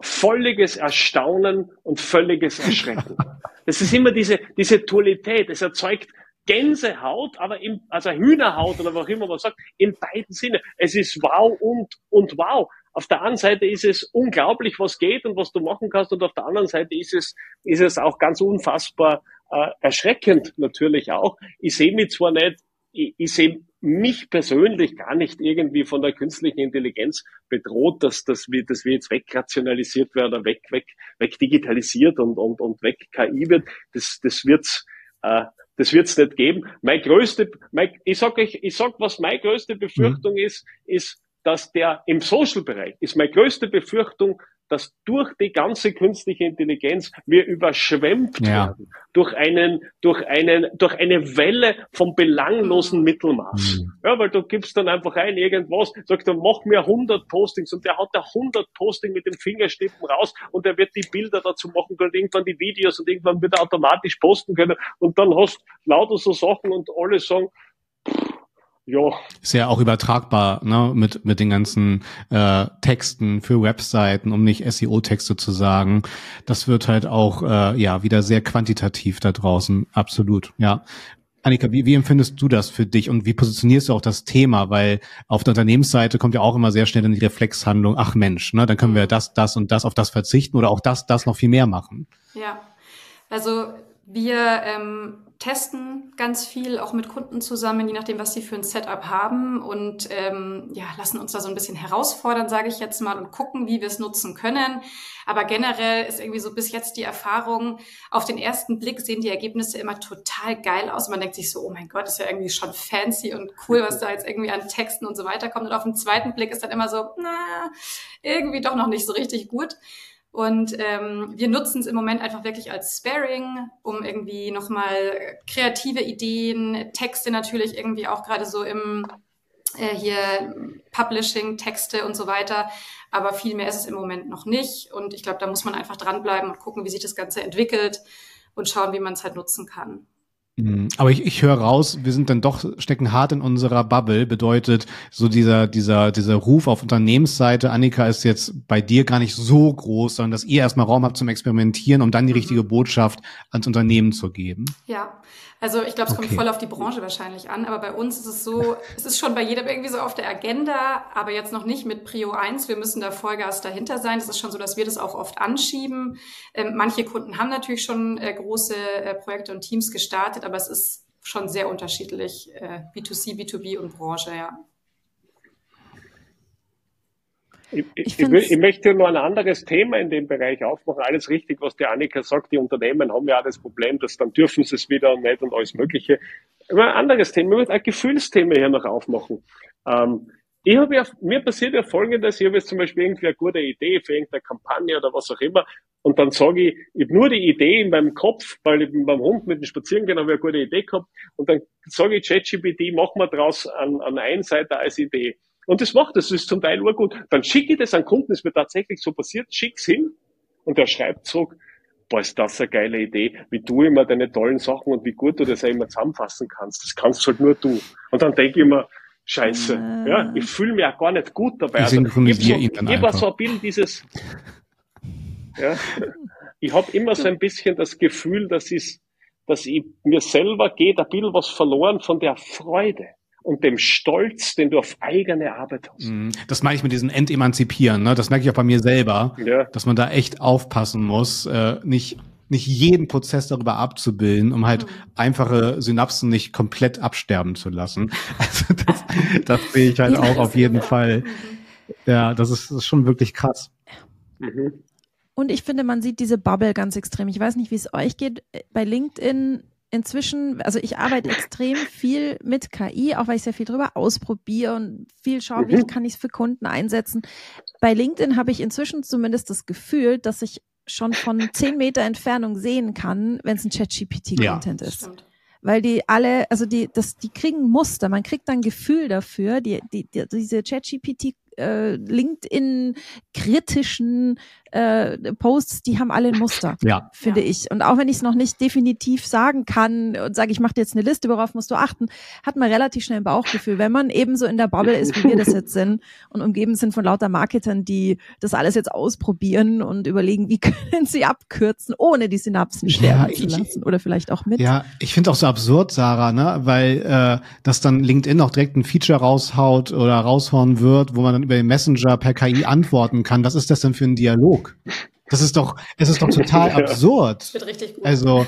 Völliges Erstaunen und völliges Erschrecken. Das ist immer diese, diese Dualität. Es erzeugt Gänsehaut, aber im, also Hühnerhaut oder was auch immer man sagt, in beiden Sinne. Es ist wow und, und wow. Auf der einen Seite ist es unglaublich, was geht und was du machen kannst, und auf der anderen Seite ist es, ist es auch ganz unfassbar äh, erschreckend natürlich auch. Ich sehe mich zwar nicht, ich, ich sehe mich persönlich gar nicht irgendwie von der künstlichen Intelligenz bedroht, dass, dass, wir, dass wir jetzt wegrationalisiert werden, weg, weg, weg digitalisiert und, und, und weg KI wird. Das, das wird's, äh, das wird's nicht geben. Mein größte, mein, ich sag euch, ich sag, was meine größte Befürchtung mhm. ist, ist, dass der im Social-Bereich ist meine größte Befürchtung, dass durch die ganze künstliche Intelligenz wir überschwemmt ja. werden durch einen, durch einen, durch eine Welle von belanglosen Mittelmaß. Mhm. Ja, weil du gibst dann einfach ein irgendwas, sagst dann mach mir 100 Postings und der hat da 100 Posting mit dem Fingerstippen raus und er wird die Bilder dazu machen können, irgendwann die Videos und irgendwann wird er automatisch posten können und dann hast lauter so Sachen und alle sagen, ja. Ist ja auch übertragbar, ne, mit, mit den ganzen äh, Texten für Webseiten, um nicht SEO-Texte zu sagen. Das wird halt auch äh, ja wieder sehr quantitativ da draußen, absolut, ja. Annika, wie, wie empfindest du das für dich und wie positionierst du auch das Thema? Weil auf der Unternehmensseite kommt ja auch immer sehr schnell in die Reflexhandlung, ach Mensch, ne, dann können wir das, das und das auf das verzichten oder auch das, das noch viel mehr machen. Ja, also wir ähm, testen ganz viel auch mit Kunden zusammen, je nachdem, was sie für ein Setup haben und ähm, ja, lassen uns da so ein bisschen herausfordern, sage ich jetzt mal, und gucken, wie wir es nutzen können. Aber generell ist irgendwie so bis jetzt die Erfahrung, auf den ersten Blick sehen die Ergebnisse immer total geil aus. Man denkt sich so, oh mein Gott, ist ja irgendwie schon fancy und cool, was da jetzt irgendwie an Texten und so weiter kommt. Und auf den zweiten Blick ist dann immer so, na, irgendwie doch noch nicht so richtig gut. Und ähm, wir nutzen es im Moment einfach wirklich als Sparing, um irgendwie nochmal kreative Ideen, Texte natürlich irgendwie auch gerade so im äh, hier Publishing, Texte und so weiter. Aber viel mehr ist es im Moment noch nicht. Und ich glaube, da muss man einfach dranbleiben und gucken, wie sich das Ganze entwickelt und schauen, wie man es halt nutzen kann. Mhm. Aber ich, ich höre raus, wir sind dann doch, stecken hart in unserer Bubble, bedeutet so dieser, dieser, dieser Ruf auf Unternehmensseite, Annika ist jetzt bei dir gar nicht so groß, sondern dass ihr erstmal Raum habt zum Experimentieren, um dann die mhm. richtige Botschaft ans Unternehmen zu geben. Ja, also ich glaube, es kommt okay. voll auf die Branche wahrscheinlich an, aber bei uns ist es so, es ist schon bei jedem irgendwie so auf der Agenda, aber jetzt noch nicht mit Prio 1. Wir müssen da Vollgas dahinter sein. Das ist schon so, dass wir das auch oft anschieben. Ähm, manche Kunden haben natürlich schon äh, große äh, Projekte und Teams gestartet, aber es ist schon sehr unterschiedlich, äh, B2C, B2B und Branche, ja. Ich, ich, ich, ich, möchte nur ein anderes Thema in dem Bereich aufmachen. Alles richtig, was die Annika sagt. Die Unternehmen haben ja auch das Problem, dass dann dürfen sie es wieder nicht und alles Mögliche. Aber ein anderes Thema, ich möchte ein Gefühlsthema hier noch aufmachen. Ähm, ich habe ja, mir passiert ja Folgendes, ich habe jetzt zum Beispiel irgendwie eine gute Idee für irgendeine Kampagne oder was auch immer und dann sage ich, ich habe nur die Idee in meinem Kopf, weil ich beim Hund mit dem Spazierengehen habe ich eine gute Idee gehabt und dann sage ich ChatGPT, mach mal draus an, an Einseiter als Idee. Und das macht das, ist zum Teil urgut. Dann schicke ich das an Kunden, das wird tatsächlich so passiert, schick's hin und der schreibt zurück, boah, ist das eine geile Idee, wie du immer deine tollen Sachen und wie gut du das auch immer zusammenfassen kannst. Das kannst halt nur du. Und dann denke ich immer, Scheiße, äh. ja, ich fühle mich auch gar nicht gut dabei. Ich also, ich so, ich war so ein bisschen dieses, ja, ich habe immer so ein bisschen das Gefühl, dass ich, dass ich mir selber geht ein bisschen was verloren von der Freude und dem Stolz, den du auf eigene Arbeit hast. Mhm. Das meine ich mit diesem Entemanzipieren, ne? Das merke ich auch bei mir selber, ja. dass man da echt aufpassen muss, äh, nicht nicht jeden Prozess darüber abzubilden, um halt mhm. einfache Synapsen nicht komplett absterben zu lassen. Also das, das sehe ich halt auch auf jeden Fall. Ja, das ist, das ist schon wirklich krass. Mhm. Und ich finde, man sieht diese Bubble ganz extrem. Ich weiß nicht, wie es euch geht. Bei LinkedIn inzwischen, also ich arbeite extrem viel mit KI, auch weil ich sehr viel drüber ausprobiere und viel schaue, wie mhm. kann ich es für Kunden einsetzen. Bei LinkedIn habe ich inzwischen zumindest das Gefühl, dass ich schon von zehn Meter Entfernung sehen kann, wenn es ein ChatGPT-Content ja. ist. Stimmt. Weil die alle, also die, das, die kriegen Muster, man kriegt dann Gefühl dafür, die, die, die diese ChatGPT äh, LinkedIn kritischen äh, Posts, die haben alle ein Muster, ja. finde ja. ich. Und auch wenn ich es noch nicht definitiv sagen kann und sage, ich mache dir jetzt eine Liste, worauf musst du achten, hat man relativ schnell ein Bauchgefühl. Wenn man eben so in der Bubble ist, wie wir das jetzt sind und umgeben sind von lauter Marketern, die das alles jetzt ausprobieren und überlegen, wie können sie abkürzen, ohne die Synapsen sterben ja, zu lassen oder vielleicht auch mit. Ja, ich finde auch so absurd, Sarah, ne? weil äh, das dann LinkedIn auch direkt ein Feature raushaut oder raushauen wird, wo man dann über den Messenger per KI antworten kann. Was ist das denn für ein Dialog? Dialog. Das ist doch, es ist doch total absurd. Das wird richtig gut. Also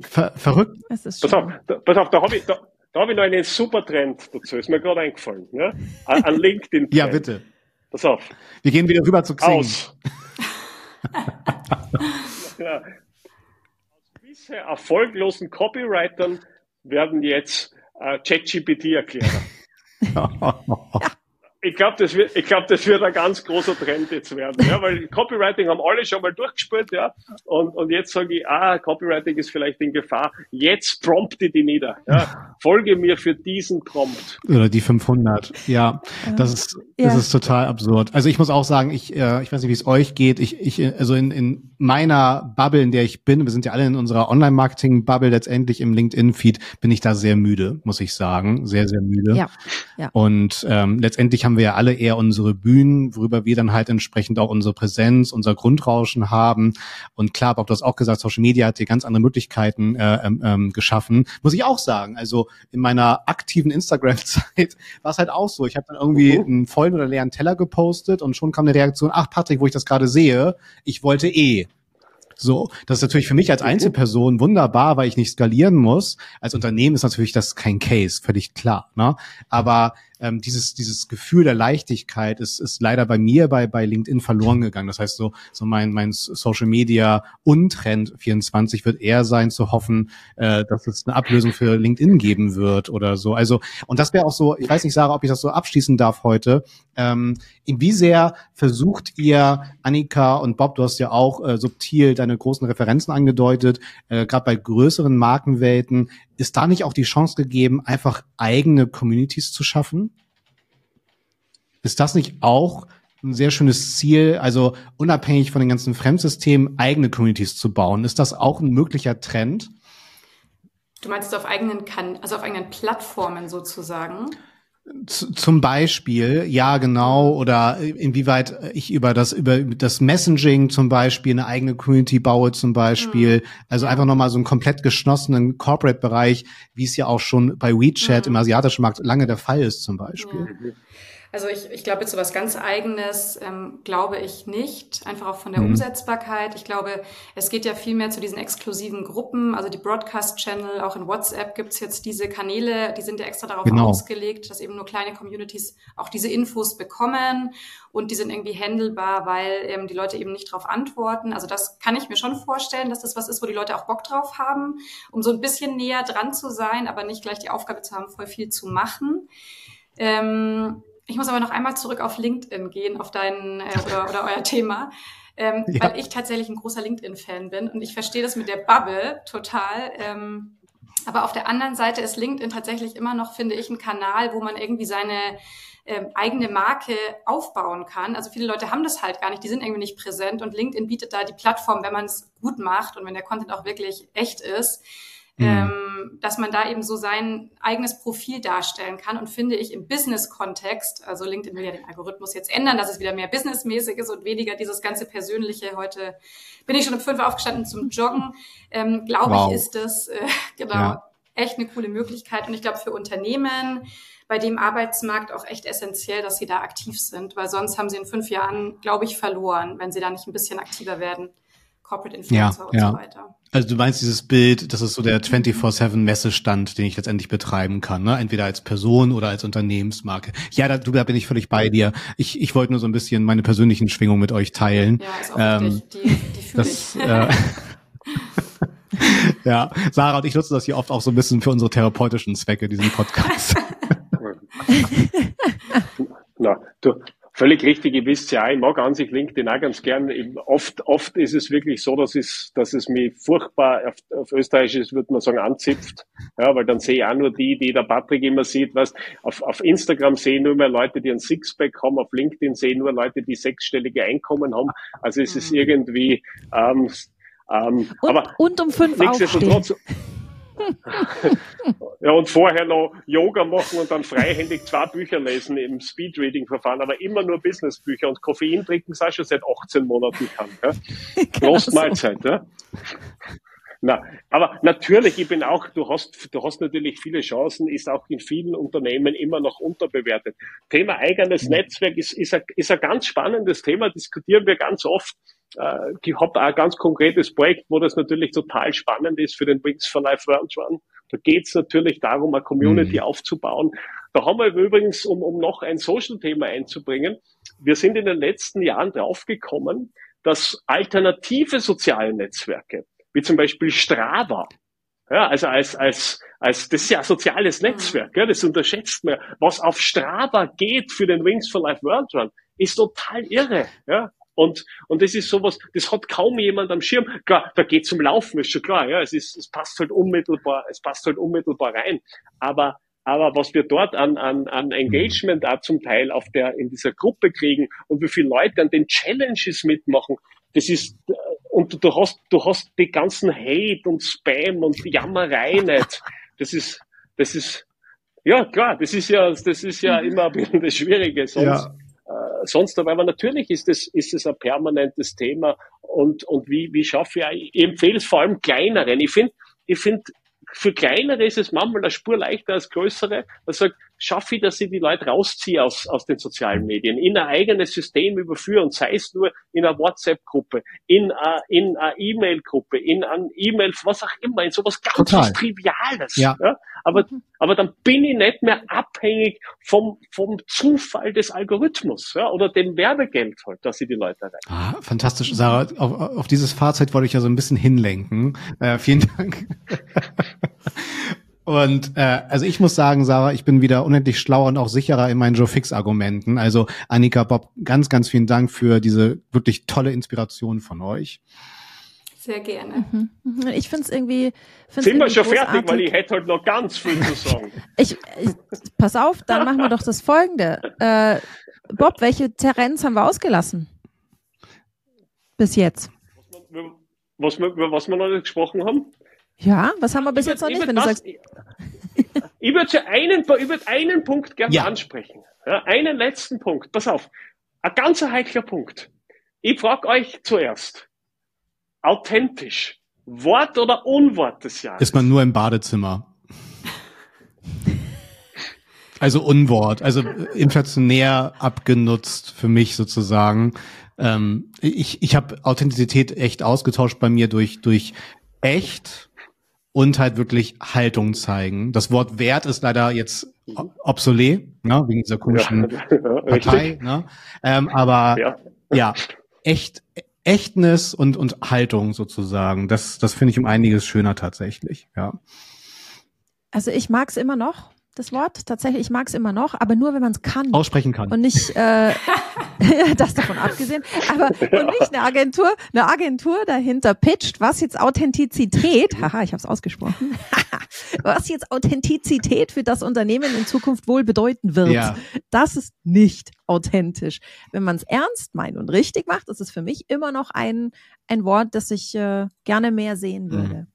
ver verrückt. pass auf, pass auf, da habe ich, da, da habe ich noch einen super Trend dazu, ist mir gerade eingefallen. Ja? An, an LinkedIn. -Trend. Ja, bitte. Pass auf. Wir gehen wieder rüber zu Xing. Aus. ja. Aus bisher erfolglosen Copywritern werden jetzt äh, ChatGPT-Erklärer. Ich glaube, das wird, ich glaube, das wird ein ganz großer Trend jetzt werden, ja, weil Copywriting haben alle schon mal durchgespielt, ja, und, und jetzt sage ich, ah, Copywriting ist vielleicht in Gefahr. Jetzt prompte die nieder, ja. Folge mir für diesen Prompt. Oder die 500, ja, das ist, das ja. ist total absurd. Also ich muss auch sagen, ich, äh, ich weiß nicht, wie es euch geht. Ich, ich, also in, in meiner Bubble, in der ich bin, wir sind ja alle in unserer Online-Marketing-Bubble letztendlich im LinkedIn-Feed, bin ich da sehr müde, muss ich sagen, sehr, sehr müde. Ja. ja. Und ähm, letztendlich haben wir ja alle eher unsere Bühnen, worüber wir dann halt entsprechend auch unsere Präsenz, unser Grundrauschen haben. Und klar, Bob, du hast auch gesagt, Social Media hat dir ganz andere Möglichkeiten äh, ähm, ähm geschaffen. Muss ich auch sagen. Also in meiner aktiven Instagram-Zeit war es halt auch so. Ich habe dann irgendwie mhm. einen vollen oder leeren Teller gepostet und schon kam eine Reaktion, ach Patrick, wo ich das gerade sehe, ich wollte eh. So, das ist natürlich für mich als Einzelperson wunderbar, weil ich nicht skalieren muss. Als Unternehmen ist natürlich das kein Case, völlig klar. Ne? Aber ähm, dieses, dieses Gefühl der Leichtigkeit ist, ist leider bei mir bei, bei LinkedIn verloren gegangen. Das heißt, so, so mein, mein Social Media Untrend 24 wird eher sein, zu hoffen, äh, dass es eine Ablösung für LinkedIn geben wird oder so. Also, und das wäre auch so, ich weiß nicht, Sarah, ob ich das so abschließen darf heute. Ähm, wie sehr versucht ihr, Annika und Bob, du hast ja auch äh, subtil deine großen Referenzen angedeutet, äh, gerade bei größeren Markenwelten, ist da nicht auch die Chance gegeben, einfach eigene Communities zu schaffen? Ist das nicht auch ein sehr schönes Ziel, also unabhängig von den ganzen Fremdsystemen eigene Communities zu bauen? Ist das auch ein möglicher Trend? Du meinst auf eigenen kan also auf eigenen Plattformen sozusagen? zum Beispiel, ja genau, oder inwieweit ich über das über das Messaging zum Beispiel eine eigene Community baue zum Beispiel, mhm. also einfach nochmal so einen komplett geschlossenen Corporate-Bereich, wie es ja auch schon bei WeChat mhm. im asiatischen Markt lange der Fall ist zum Beispiel. Ja. Also ich, ich glaube, zu was ganz Eigenes ähm, glaube ich nicht, einfach auch von der mhm. Umsetzbarkeit. Ich glaube, es geht ja viel mehr zu diesen exklusiven Gruppen, also die Broadcast-Channel, auch in WhatsApp gibt's jetzt diese Kanäle, die sind ja extra darauf genau. ausgelegt, dass eben nur kleine Communities auch diese Infos bekommen und die sind irgendwie handelbar, weil ähm, die Leute eben nicht darauf antworten. Also das kann ich mir schon vorstellen, dass das was ist, wo die Leute auch Bock drauf haben, um so ein bisschen näher dran zu sein, aber nicht gleich die Aufgabe zu haben, voll viel zu machen. Ähm, ich muss aber noch einmal zurück auf LinkedIn gehen, auf dein äh, oder, oder euer Thema. Ähm, ja. Weil ich tatsächlich ein großer LinkedIn-Fan bin und ich verstehe das mit der Bubble total. Ähm, aber auf der anderen Seite ist LinkedIn tatsächlich immer noch, finde ich, ein Kanal, wo man irgendwie seine ähm, eigene Marke aufbauen kann. Also viele Leute haben das halt gar nicht, die sind irgendwie nicht präsent und LinkedIn bietet da die Plattform, wenn man es gut macht und wenn der Content auch wirklich echt ist, Mhm. Ähm, dass man da eben so sein eigenes Profil darstellen kann und finde ich im Business-Kontext, also LinkedIn will ja den Algorithmus jetzt ändern, dass es wieder mehr businessmäßig ist und weniger dieses ganze Persönliche. Heute bin ich schon um fünf aufgestanden zum Joggen. Ähm, Glaube wow. ich, ist das äh, genau ja. echt eine coole Möglichkeit und ich glaube für Unternehmen bei dem Arbeitsmarkt auch echt essentiell, dass sie da aktiv sind, weil sonst haben sie in fünf Jahren, glaube ich, verloren, wenn sie da nicht ein bisschen aktiver werden. Corporate Influencer ja, und ja. so weiter. Also du meinst dieses Bild, das ist so der 24-7 Messestand, den ich letztendlich betreiben kann, ne? entweder als Person oder als Unternehmensmarke. Ja, da, du, da bin ich völlig bei dir. Ich, ich wollte nur so ein bisschen meine persönlichen Schwingungen mit euch teilen. Ja, ist auch ähm, die, die fühle ich. Äh, ja, Sarah und ich nutzen das hier oft auch so ein bisschen für unsere therapeutischen Zwecke, diesen Podcast. Na, du, Völlig richtig, ich wisst ja, ich mag an sich LinkedIn auch ganz gern. Oft, oft ist es wirklich so, dass es, dass es mich furchtbar, auf, auf Österreichisch würde man sagen, anzipft. Ja, weil dann sehe ich auch nur die, die der Patrick immer sieht, was. Auf, auf Instagram sehe ich nur mehr Leute, die ein Sixpack haben, auf LinkedIn sehe ich nur Leute, die sechsstellige Einkommen haben. Also es ist mhm. irgendwie, ähm, ähm, und, aber und um fünf aufstehen. ja, und vorher noch Yoga machen und dann freihändig zwei Bücher lesen im Speedreading-Verfahren, aber immer nur Businessbücher und Koffein trinken, schon seit 18 Monaten kann. Ja? Prost Mahlzeit. Ja? Na, aber natürlich, ich bin auch, du hast, du hast natürlich viele Chancen, ist auch in vielen Unternehmen immer noch unterbewertet. Thema eigenes Netzwerk ist, ist, ein, ist ein ganz spannendes Thema, diskutieren wir ganz oft. Äh, ich habe auch ein ganz konkretes Projekt, wo das natürlich total spannend ist für den Wings for Life Round Run Da geht es natürlich darum, eine Community mhm. aufzubauen. Da haben wir übrigens, um, um noch ein Social-Thema einzubringen, wir sind in den letzten Jahren draufgekommen, dass alternative soziale Netzwerke, wie zum Beispiel Strava, ja, also als, als, als, das ist ja ein soziales Netzwerk, ja, das unterschätzt man. Was auf Strava geht für den Wings for Life World Run, ist total irre, ja. Und, und das ist sowas, das hat kaum jemand am Schirm. Klar, da geht zum Laufen, ist schon klar, ja, es ist, es passt halt unmittelbar, es passt halt unmittelbar rein. Aber, aber was wir dort an, an, an Engagement auch zum Teil auf der, in dieser Gruppe kriegen und wie viele Leute an den Challenges mitmachen, das ist, und du hast, du hast die ganzen Hate und Spam und Jammerei nicht. Das ist, das ist, ja klar, das ist ja, das ist ja immer ein bisschen das Schwierige. Sonst, ja. Äh, sonst aber, aber natürlich ist es, ist es ein permanentes Thema. Und, und wie, wie schaffe ich, ich empfehle es vor allem kleineren. Ich finde, ich finde, für kleinere ist es manchmal eine Spur leichter als größere. Man sagt, schaffe ich, dass ich die Leute rausziehe aus, aus den sozialen Medien, in ein eigenes System überführen, sei es nur in einer WhatsApp-Gruppe, in eine in eine E-Mail-Gruppe, in ein E-Mail, was auch immer, in sowas ganz Total. Triviales. Ja. ja. Aber, aber dann bin ich nicht mehr abhängig vom, vom Zufall des Algorithmus ja, oder dem Werbegeld halt, dass ich die Leute erreiche. Ah, fantastisch, Sarah. Auf, auf dieses Fazit wollte ich ja so ein bisschen hinlenken. Äh, vielen Dank. Und äh, also ich muss sagen, Sarah, ich bin wieder unendlich schlauer und auch sicherer in meinen Joe Fix-Argumenten. Also Annika, Bob, ganz, ganz vielen Dank für diese wirklich tolle Inspiration von euch. Sehr gerne. Mhm. mhm. Ich finde es irgendwie. Find's Sind wir schon großartig. fertig, weil ich hätte halt noch ganz viel zu sagen. ich, ich, pass auf, dann machen wir doch das folgende. Äh, Bob, welche Terrains haben wir ausgelassen? Bis jetzt. Was wir, über was wir noch nicht gesprochen haben? Ja, was haben wir bis jetzt noch nicht, wenn du sagst. Ich, ich würde einen, würde einen Punkt gerne ja. ansprechen. Ja, einen letzten Punkt. Pass auf. Ein ganz heikler Punkt. Ich frage euch zuerst. Authentisch. Wort oder Unwort des Jahres? Ist man nur im Badezimmer. Also Unwort, also inflationär abgenutzt für mich sozusagen. Ähm, ich ich habe Authentizität echt ausgetauscht bei mir durch durch echt und halt wirklich Haltung zeigen. Das Wort Wert ist leider jetzt obsolet, ne, wegen dieser komischen ja, Partei. Ne? Ähm, aber ja. ja, echt Echtness und und Haltung sozusagen. Das das finde ich um einiges schöner tatsächlich. Ja. Also ich mag es immer noch das Wort. Tatsächlich, ich mag es immer noch, aber nur, wenn man es kann. Aussprechen kann. Und nicht, äh, das davon abgesehen, aber und nicht eine Agentur, eine Agentur dahinter pitcht, was jetzt Authentizität, haha, ich habe es ausgesprochen, was jetzt Authentizität für das Unternehmen in Zukunft wohl bedeuten wird. Ja. Das ist nicht authentisch. Wenn man es ernst meint und richtig macht, ist es für mich immer noch ein, ein Wort, das ich äh, gerne mehr sehen mhm. würde.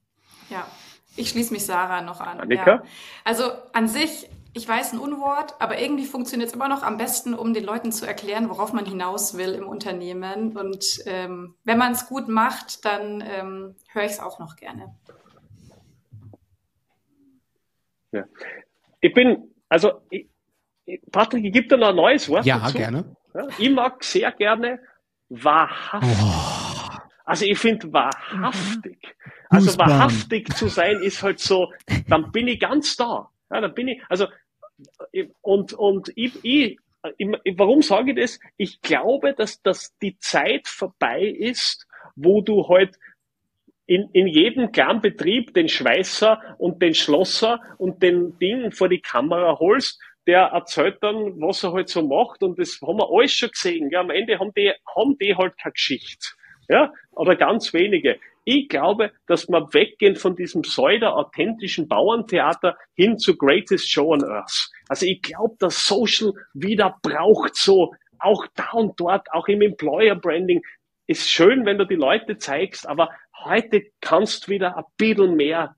Ja. Ich schließe mich Sarah noch an. Annika? Ja. Also an sich, ich weiß ein Unwort, aber irgendwie funktioniert es immer noch am besten, um den Leuten zu erklären, worauf man hinaus will im Unternehmen. Und ähm, wenn man es gut macht, dann ähm, höre ich es auch noch gerne. Ja. Ich bin, also ich, Patrick, gibt da noch ein neues Wort? Ja, dazu? gerne. Ja, ich mag sehr gerne wahrhaftig. Oh. Also ich finde wahrhaftig. Mhm. Also wahrhaftig zu sein ist halt so, dann bin ich ganz da. Ja, dann bin ich, also, und, und ich, ich, warum sage ich das? Ich glaube, dass, dass die Zeit vorbei ist, wo du halt in, in jedem kleinen Betrieb den Schweißer und den Schlosser und den Ding vor die Kamera holst, der erzählt dann, was er halt so macht und das haben wir alles schon gesehen. Ja, am Ende haben die, haben die halt keine Geschichte. Ja, oder ganz wenige. Ich glaube, dass wir weggehen von diesem pseudo-authentischen Bauerntheater hin zu Greatest Show on Earth. Also ich glaube, dass Social wieder braucht so, auch da und dort, auch im Employer Branding. Ist schön, wenn du die Leute zeigst, aber heute kannst du wieder ein bisschen mehr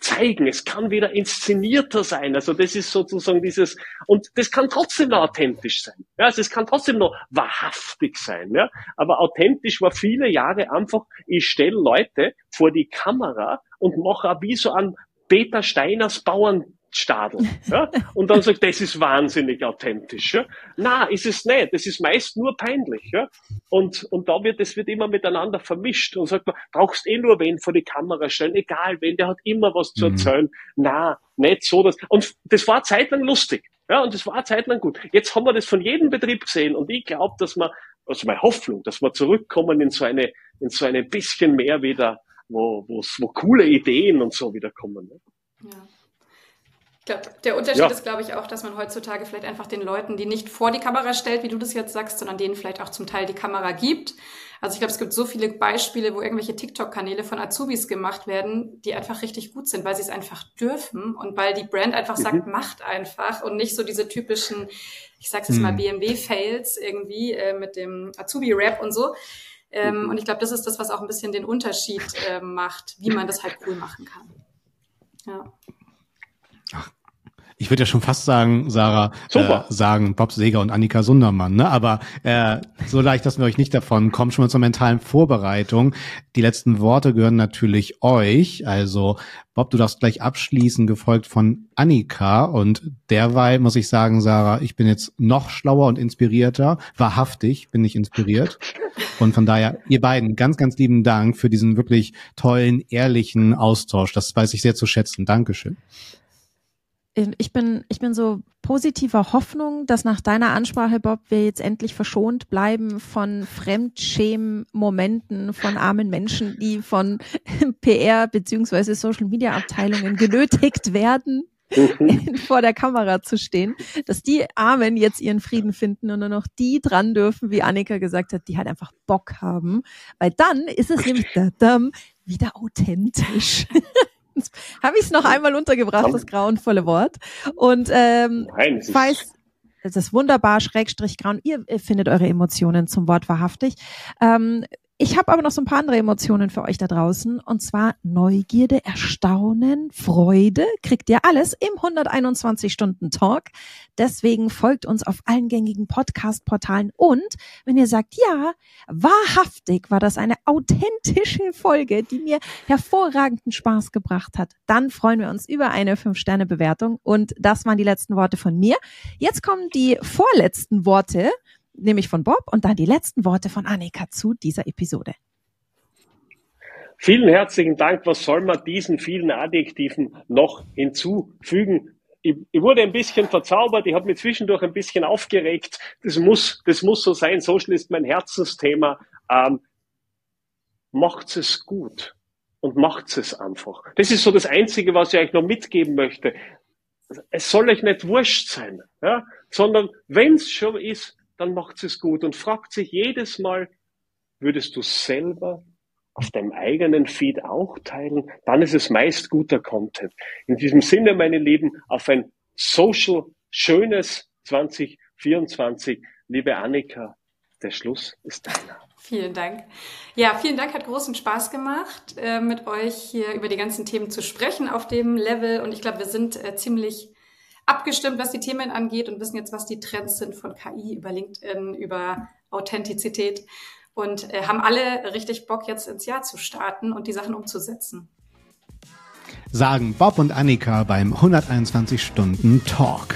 zeigen. Es kann wieder inszenierter sein. Also das ist sozusagen dieses, und das kann trotzdem noch authentisch sein. Ja, also es kann trotzdem noch wahrhaftig sein. Ja, aber authentisch war viele Jahre einfach, ich stelle Leute vor die Kamera und mache wie so ein Peter Steiners Bauern Stadel. Ja? Und dann sagt, das ist wahnsinnig authentisch. Ja? Na, ist es nicht. Das ist meist nur peinlich. Ja? Und, und da wird, das wird immer miteinander vermischt. Und sagt man, brauchst eh nur wen vor die Kamera stellen, egal wen, der hat immer was zu mhm. erzählen. Mhm. Na, nicht so. Dass, und das war zeitlang lustig. Ja, und das war zeitlang gut. Jetzt haben wir das von jedem Betrieb gesehen und ich glaube, dass wir, also meine Hoffnung, dass wir zurückkommen in so eine, in so eine bisschen mehr wieder, wo, wo, wo coole Ideen und so wieder kommen. Ne? Ja. Ich glaube, der Unterschied ja. ist, glaube ich, auch, dass man heutzutage vielleicht einfach den Leuten, die nicht vor die Kamera stellt, wie du das jetzt sagst, sondern denen vielleicht auch zum Teil die Kamera gibt. Also ich glaube, es gibt so viele Beispiele, wo irgendwelche TikTok-Kanäle von Azubis gemacht werden, die einfach richtig gut sind, weil sie es einfach dürfen und weil die Brand einfach mhm. sagt, macht einfach und nicht so diese typischen, ich sag's jetzt mhm. mal, BMW-Fails irgendwie äh, mit dem Azubi-Rap und so. Ähm, mhm. Und ich glaube, das ist das, was auch ein bisschen den Unterschied äh, macht, wie man das halt cool machen kann. Ja. Ich würde ja schon fast sagen, Sarah, äh, sagen Bob Seger und Annika Sundermann, ne? Aber äh, so leicht lassen wir euch nicht davon. Kommt schon mal zur mentalen Vorbereitung. Die letzten Worte gehören natürlich euch. Also Bob, du darfst gleich abschließen, gefolgt von Annika. Und derweil muss ich sagen, Sarah, ich bin jetzt noch schlauer und inspirierter. Wahrhaftig bin ich inspiriert. Und von daher, ihr beiden, ganz, ganz lieben Dank für diesen wirklich tollen, ehrlichen Austausch. Das weiß ich sehr zu schätzen. Dankeschön ich bin, ich bin so positiver Hoffnung, dass nach deiner Ansprache, Bob, wir jetzt endlich verschont bleiben von Fremdschämen-Momenten von armen Menschen, die von PR beziehungsweise Social Media Abteilungen genötigt werden, vor der Kamera zu stehen, dass die Armen jetzt ihren Frieden finden und nur noch die dran dürfen, wie Annika gesagt hat, die halt einfach Bock haben, weil dann ist es nämlich wieder authentisch. habe ich es noch einmal untergebracht, das grauenvolle Wort. Und ähm, Nein, falls das ist wunderbar, Schrägstrich grauen. Ihr findet eure Emotionen zum Wort wahrhaftig. Ähm, ich habe aber noch so ein paar andere Emotionen für euch da draußen. Und zwar Neugierde, Erstaunen, Freude. Kriegt ihr alles im 121-Stunden-Talk. Deswegen folgt uns auf allen gängigen Podcast-Portalen. Und wenn ihr sagt, ja, wahrhaftig war das eine authentische Folge, die mir hervorragenden Spaß gebracht hat, dann freuen wir uns über eine 5-Sterne-Bewertung. Und das waren die letzten Worte von mir. Jetzt kommen die vorletzten Worte nämlich von Bob und dann die letzten Worte von Annika zu dieser Episode. Vielen herzlichen Dank. Was soll man diesen vielen Adjektiven noch hinzufügen? Ich, ich wurde ein bisschen verzaubert. Ich habe mich zwischendurch ein bisschen aufgeregt. Das muss, das muss so sein. Social ist mein Herzensthema. Ähm, macht es gut und macht es einfach. Das ist so das Einzige, was ich euch noch mitgeben möchte. Es soll euch nicht wurscht sein, ja? sondern wenn es schon ist, dann macht es gut und fragt sich jedes Mal, würdest du selber auf deinem eigenen Feed auch teilen, dann ist es meist guter Content. In diesem Sinne, meine Lieben, auf ein social schönes 2024. Liebe Annika, der Schluss ist deiner. Vielen Dank. Ja, vielen Dank, hat großen Spaß gemacht, äh, mit euch hier über die ganzen Themen zu sprechen auf dem Level. Und ich glaube, wir sind äh, ziemlich abgestimmt, was die Themen angeht und wissen jetzt, was die Trends sind von KI über LinkedIn, über Authentizität und äh, haben alle richtig Bock, jetzt ins Jahr zu starten und die Sachen umzusetzen. Sagen Bob und Annika beim 121 Stunden Talk.